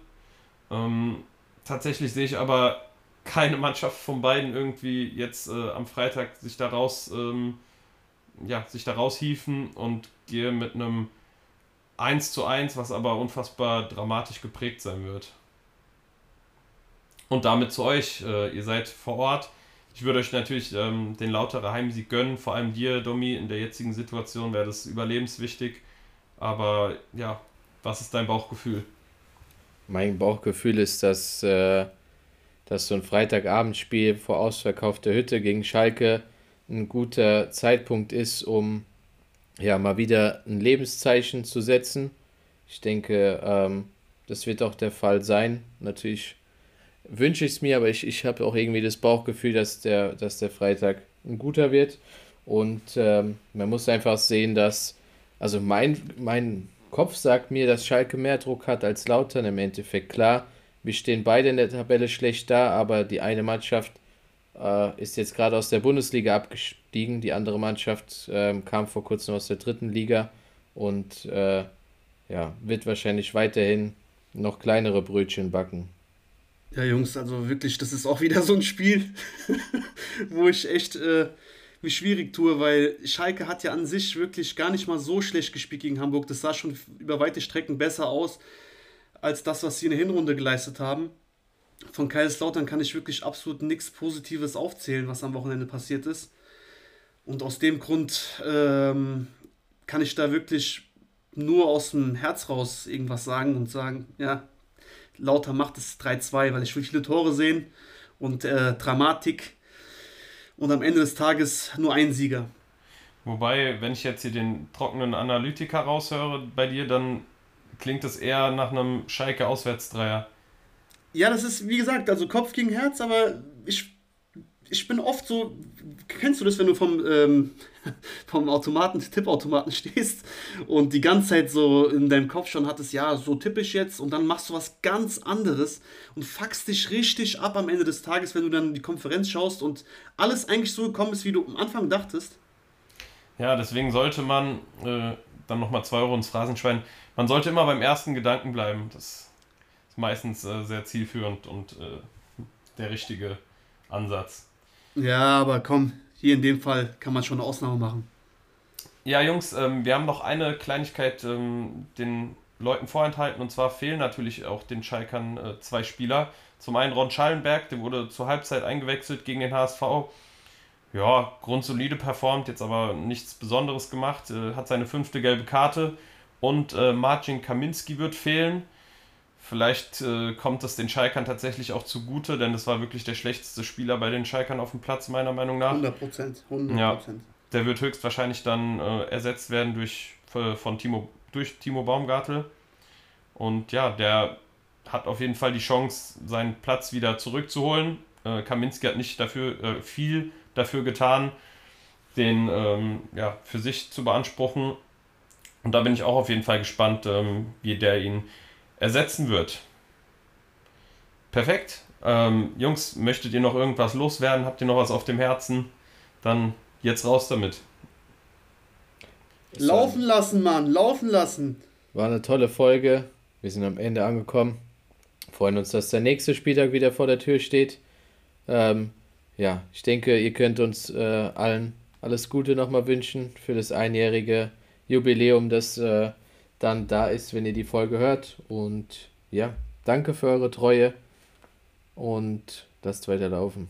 S2: Ähm, tatsächlich sehe ich aber keine Mannschaft von beiden irgendwie jetzt äh, am Freitag sich daraus ähm, ja, sich da raushiefen und gehe mit einem 1 zu 1, was aber unfassbar dramatisch geprägt sein wird. Und damit zu euch. Äh, ihr seid vor Ort. Ich würde euch natürlich ähm, den lautere Heimsieg gönnen, vor allem dir, Domi, in der jetzigen Situation wäre das überlebenswichtig. Aber ja, was ist dein Bauchgefühl?
S4: Mein Bauchgefühl ist, dass, äh, dass so ein Freitagabendspiel vor ausverkaufter Hütte gegen Schalke ein guter Zeitpunkt ist, um ja mal wieder ein Lebenszeichen zu setzen. Ich denke, ähm, das wird auch der Fall sein. Natürlich wünsche ich es mir, aber ich, ich habe auch irgendwie das Bauchgefühl, dass der, dass der Freitag ein guter wird. Und ähm, man muss einfach sehen, dass, also mein, mein Kopf sagt mir, dass Schalke mehr Druck hat als Lautern im Endeffekt. Klar, wir stehen beide in der Tabelle schlecht da, aber die eine Mannschaft äh, ist jetzt gerade aus der Bundesliga abgestiegen. Die andere Mannschaft äh, kam vor kurzem aus der dritten Liga und äh, ja, wird wahrscheinlich weiterhin noch kleinere Brötchen backen.
S3: Ja, Jungs, also wirklich, das ist auch wieder so ein Spiel, <laughs> wo ich echt äh, mich schwierig tue, weil Schalke hat ja an sich wirklich gar nicht mal so schlecht gespielt gegen Hamburg. Das sah schon über weite Strecken besser aus als das, was sie in der Hinrunde geleistet haben von Kaiserslautern kann ich wirklich absolut nichts Positives aufzählen, was am Wochenende passiert ist. Und aus dem Grund ähm, kann ich da wirklich nur aus dem Herz raus irgendwas sagen und sagen, ja, Lauter macht es 3-2, weil ich will viele Tore sehen und äh, Dramatik und am Ende des Tages nur ein Sieger.
S2: Wobei, wenn ich jetzt hier den trockenen Analytiker raushöre bei dir, dann klingt es eher nach einem Schalke Auswärtsdreier.
S3: Ja, das ist, wie gesagt, also Kopf gegen Herz, aber ich, ich bin oft so, kennst du das, wenn du vom, ähm, <laughs> vom Automaten, Tippautomaten <laughs> stehst und die ganze Zeit so in deinem Kopf schon hattest, ja, so tippe ich jetzt und dann machst du was ganz anderes und fuckst dich richtig ab am Ende des Tages, wenn du dann die Konferenz schaust und alles eigentlich so gekommen ist, wie du am Anfang dachtest.
S2: Ja, deswegen sollte man, äh, dann nochmal zwei Euro ins Phrasenschwein, man sollte immer beim ersten Gedanken bleiben. Das meistens äh, sehr zielführend und äh, der richtige Ansatz.
S3: Ja, aber komm, hier in dem Fall kann man schon eine Ausnahme machen.
S2: Ja, Jungs, ähm, wir haben noch eine Kleinigkeit ähm, den Leuten vorenthalten und zwar fehlen natürlich auch den Schalkern äh, zwei Spieler. Zum einen Ron Schallenberg, der wurde zur Halbzeit eingewechselt gegen den HSV. Ja, grundsolide performt, jetzt aber nichts Besonderes gemacht, äh, hat seine fünfte gelbe Karte und äh, Marcin Kaminski wird fehlen. Vielleicht äh, kommt es den Schalkern tatsächlich auch zugute, denn es war wirklich der schlechteste Spieler bei den Schalkern auf dem Platz, meiner Meinung nach.
S3: 100 Prozent, 100
S2: Ja, der wird höchstwahrscheinlich dann äh, ersetzt werden durch, von Timo, durch Timo Baumgartel. Und ja, der hat auf jeden Fall die Chance, seinen Platz wieder zurückzuholen. Äh, Kaminski hat nicht dafür äh, viel dafür getan, den ähm, ja, für sich zu beanspruchen. Und da bin ich auch auf jeden Fall gespannt, ähm, wie der ihn ersetzen wird. Perfekt. Ähm, Jungs, möchtet ihr noch irgendwas loswerden? Habt ihr noch was auf dem Herzen? Dann jetzt raus damit.
S3: Laufen lassen, Mann, laufen lassen.
S4: War eine tolle Folge. Wir sind am Ende angekommen. Freuen uns, dass der nächste Spieltag wieder vor der Tür steht. Ähm, ja, ich denke, ihr könnt uns äh, allen alles Gute nochmal wünschen für das einjährige Jubiläum, das äh, dann da ist, wenn ihr die Folge hört. Und ja, danke für eure Treue und lasst weiter laufen.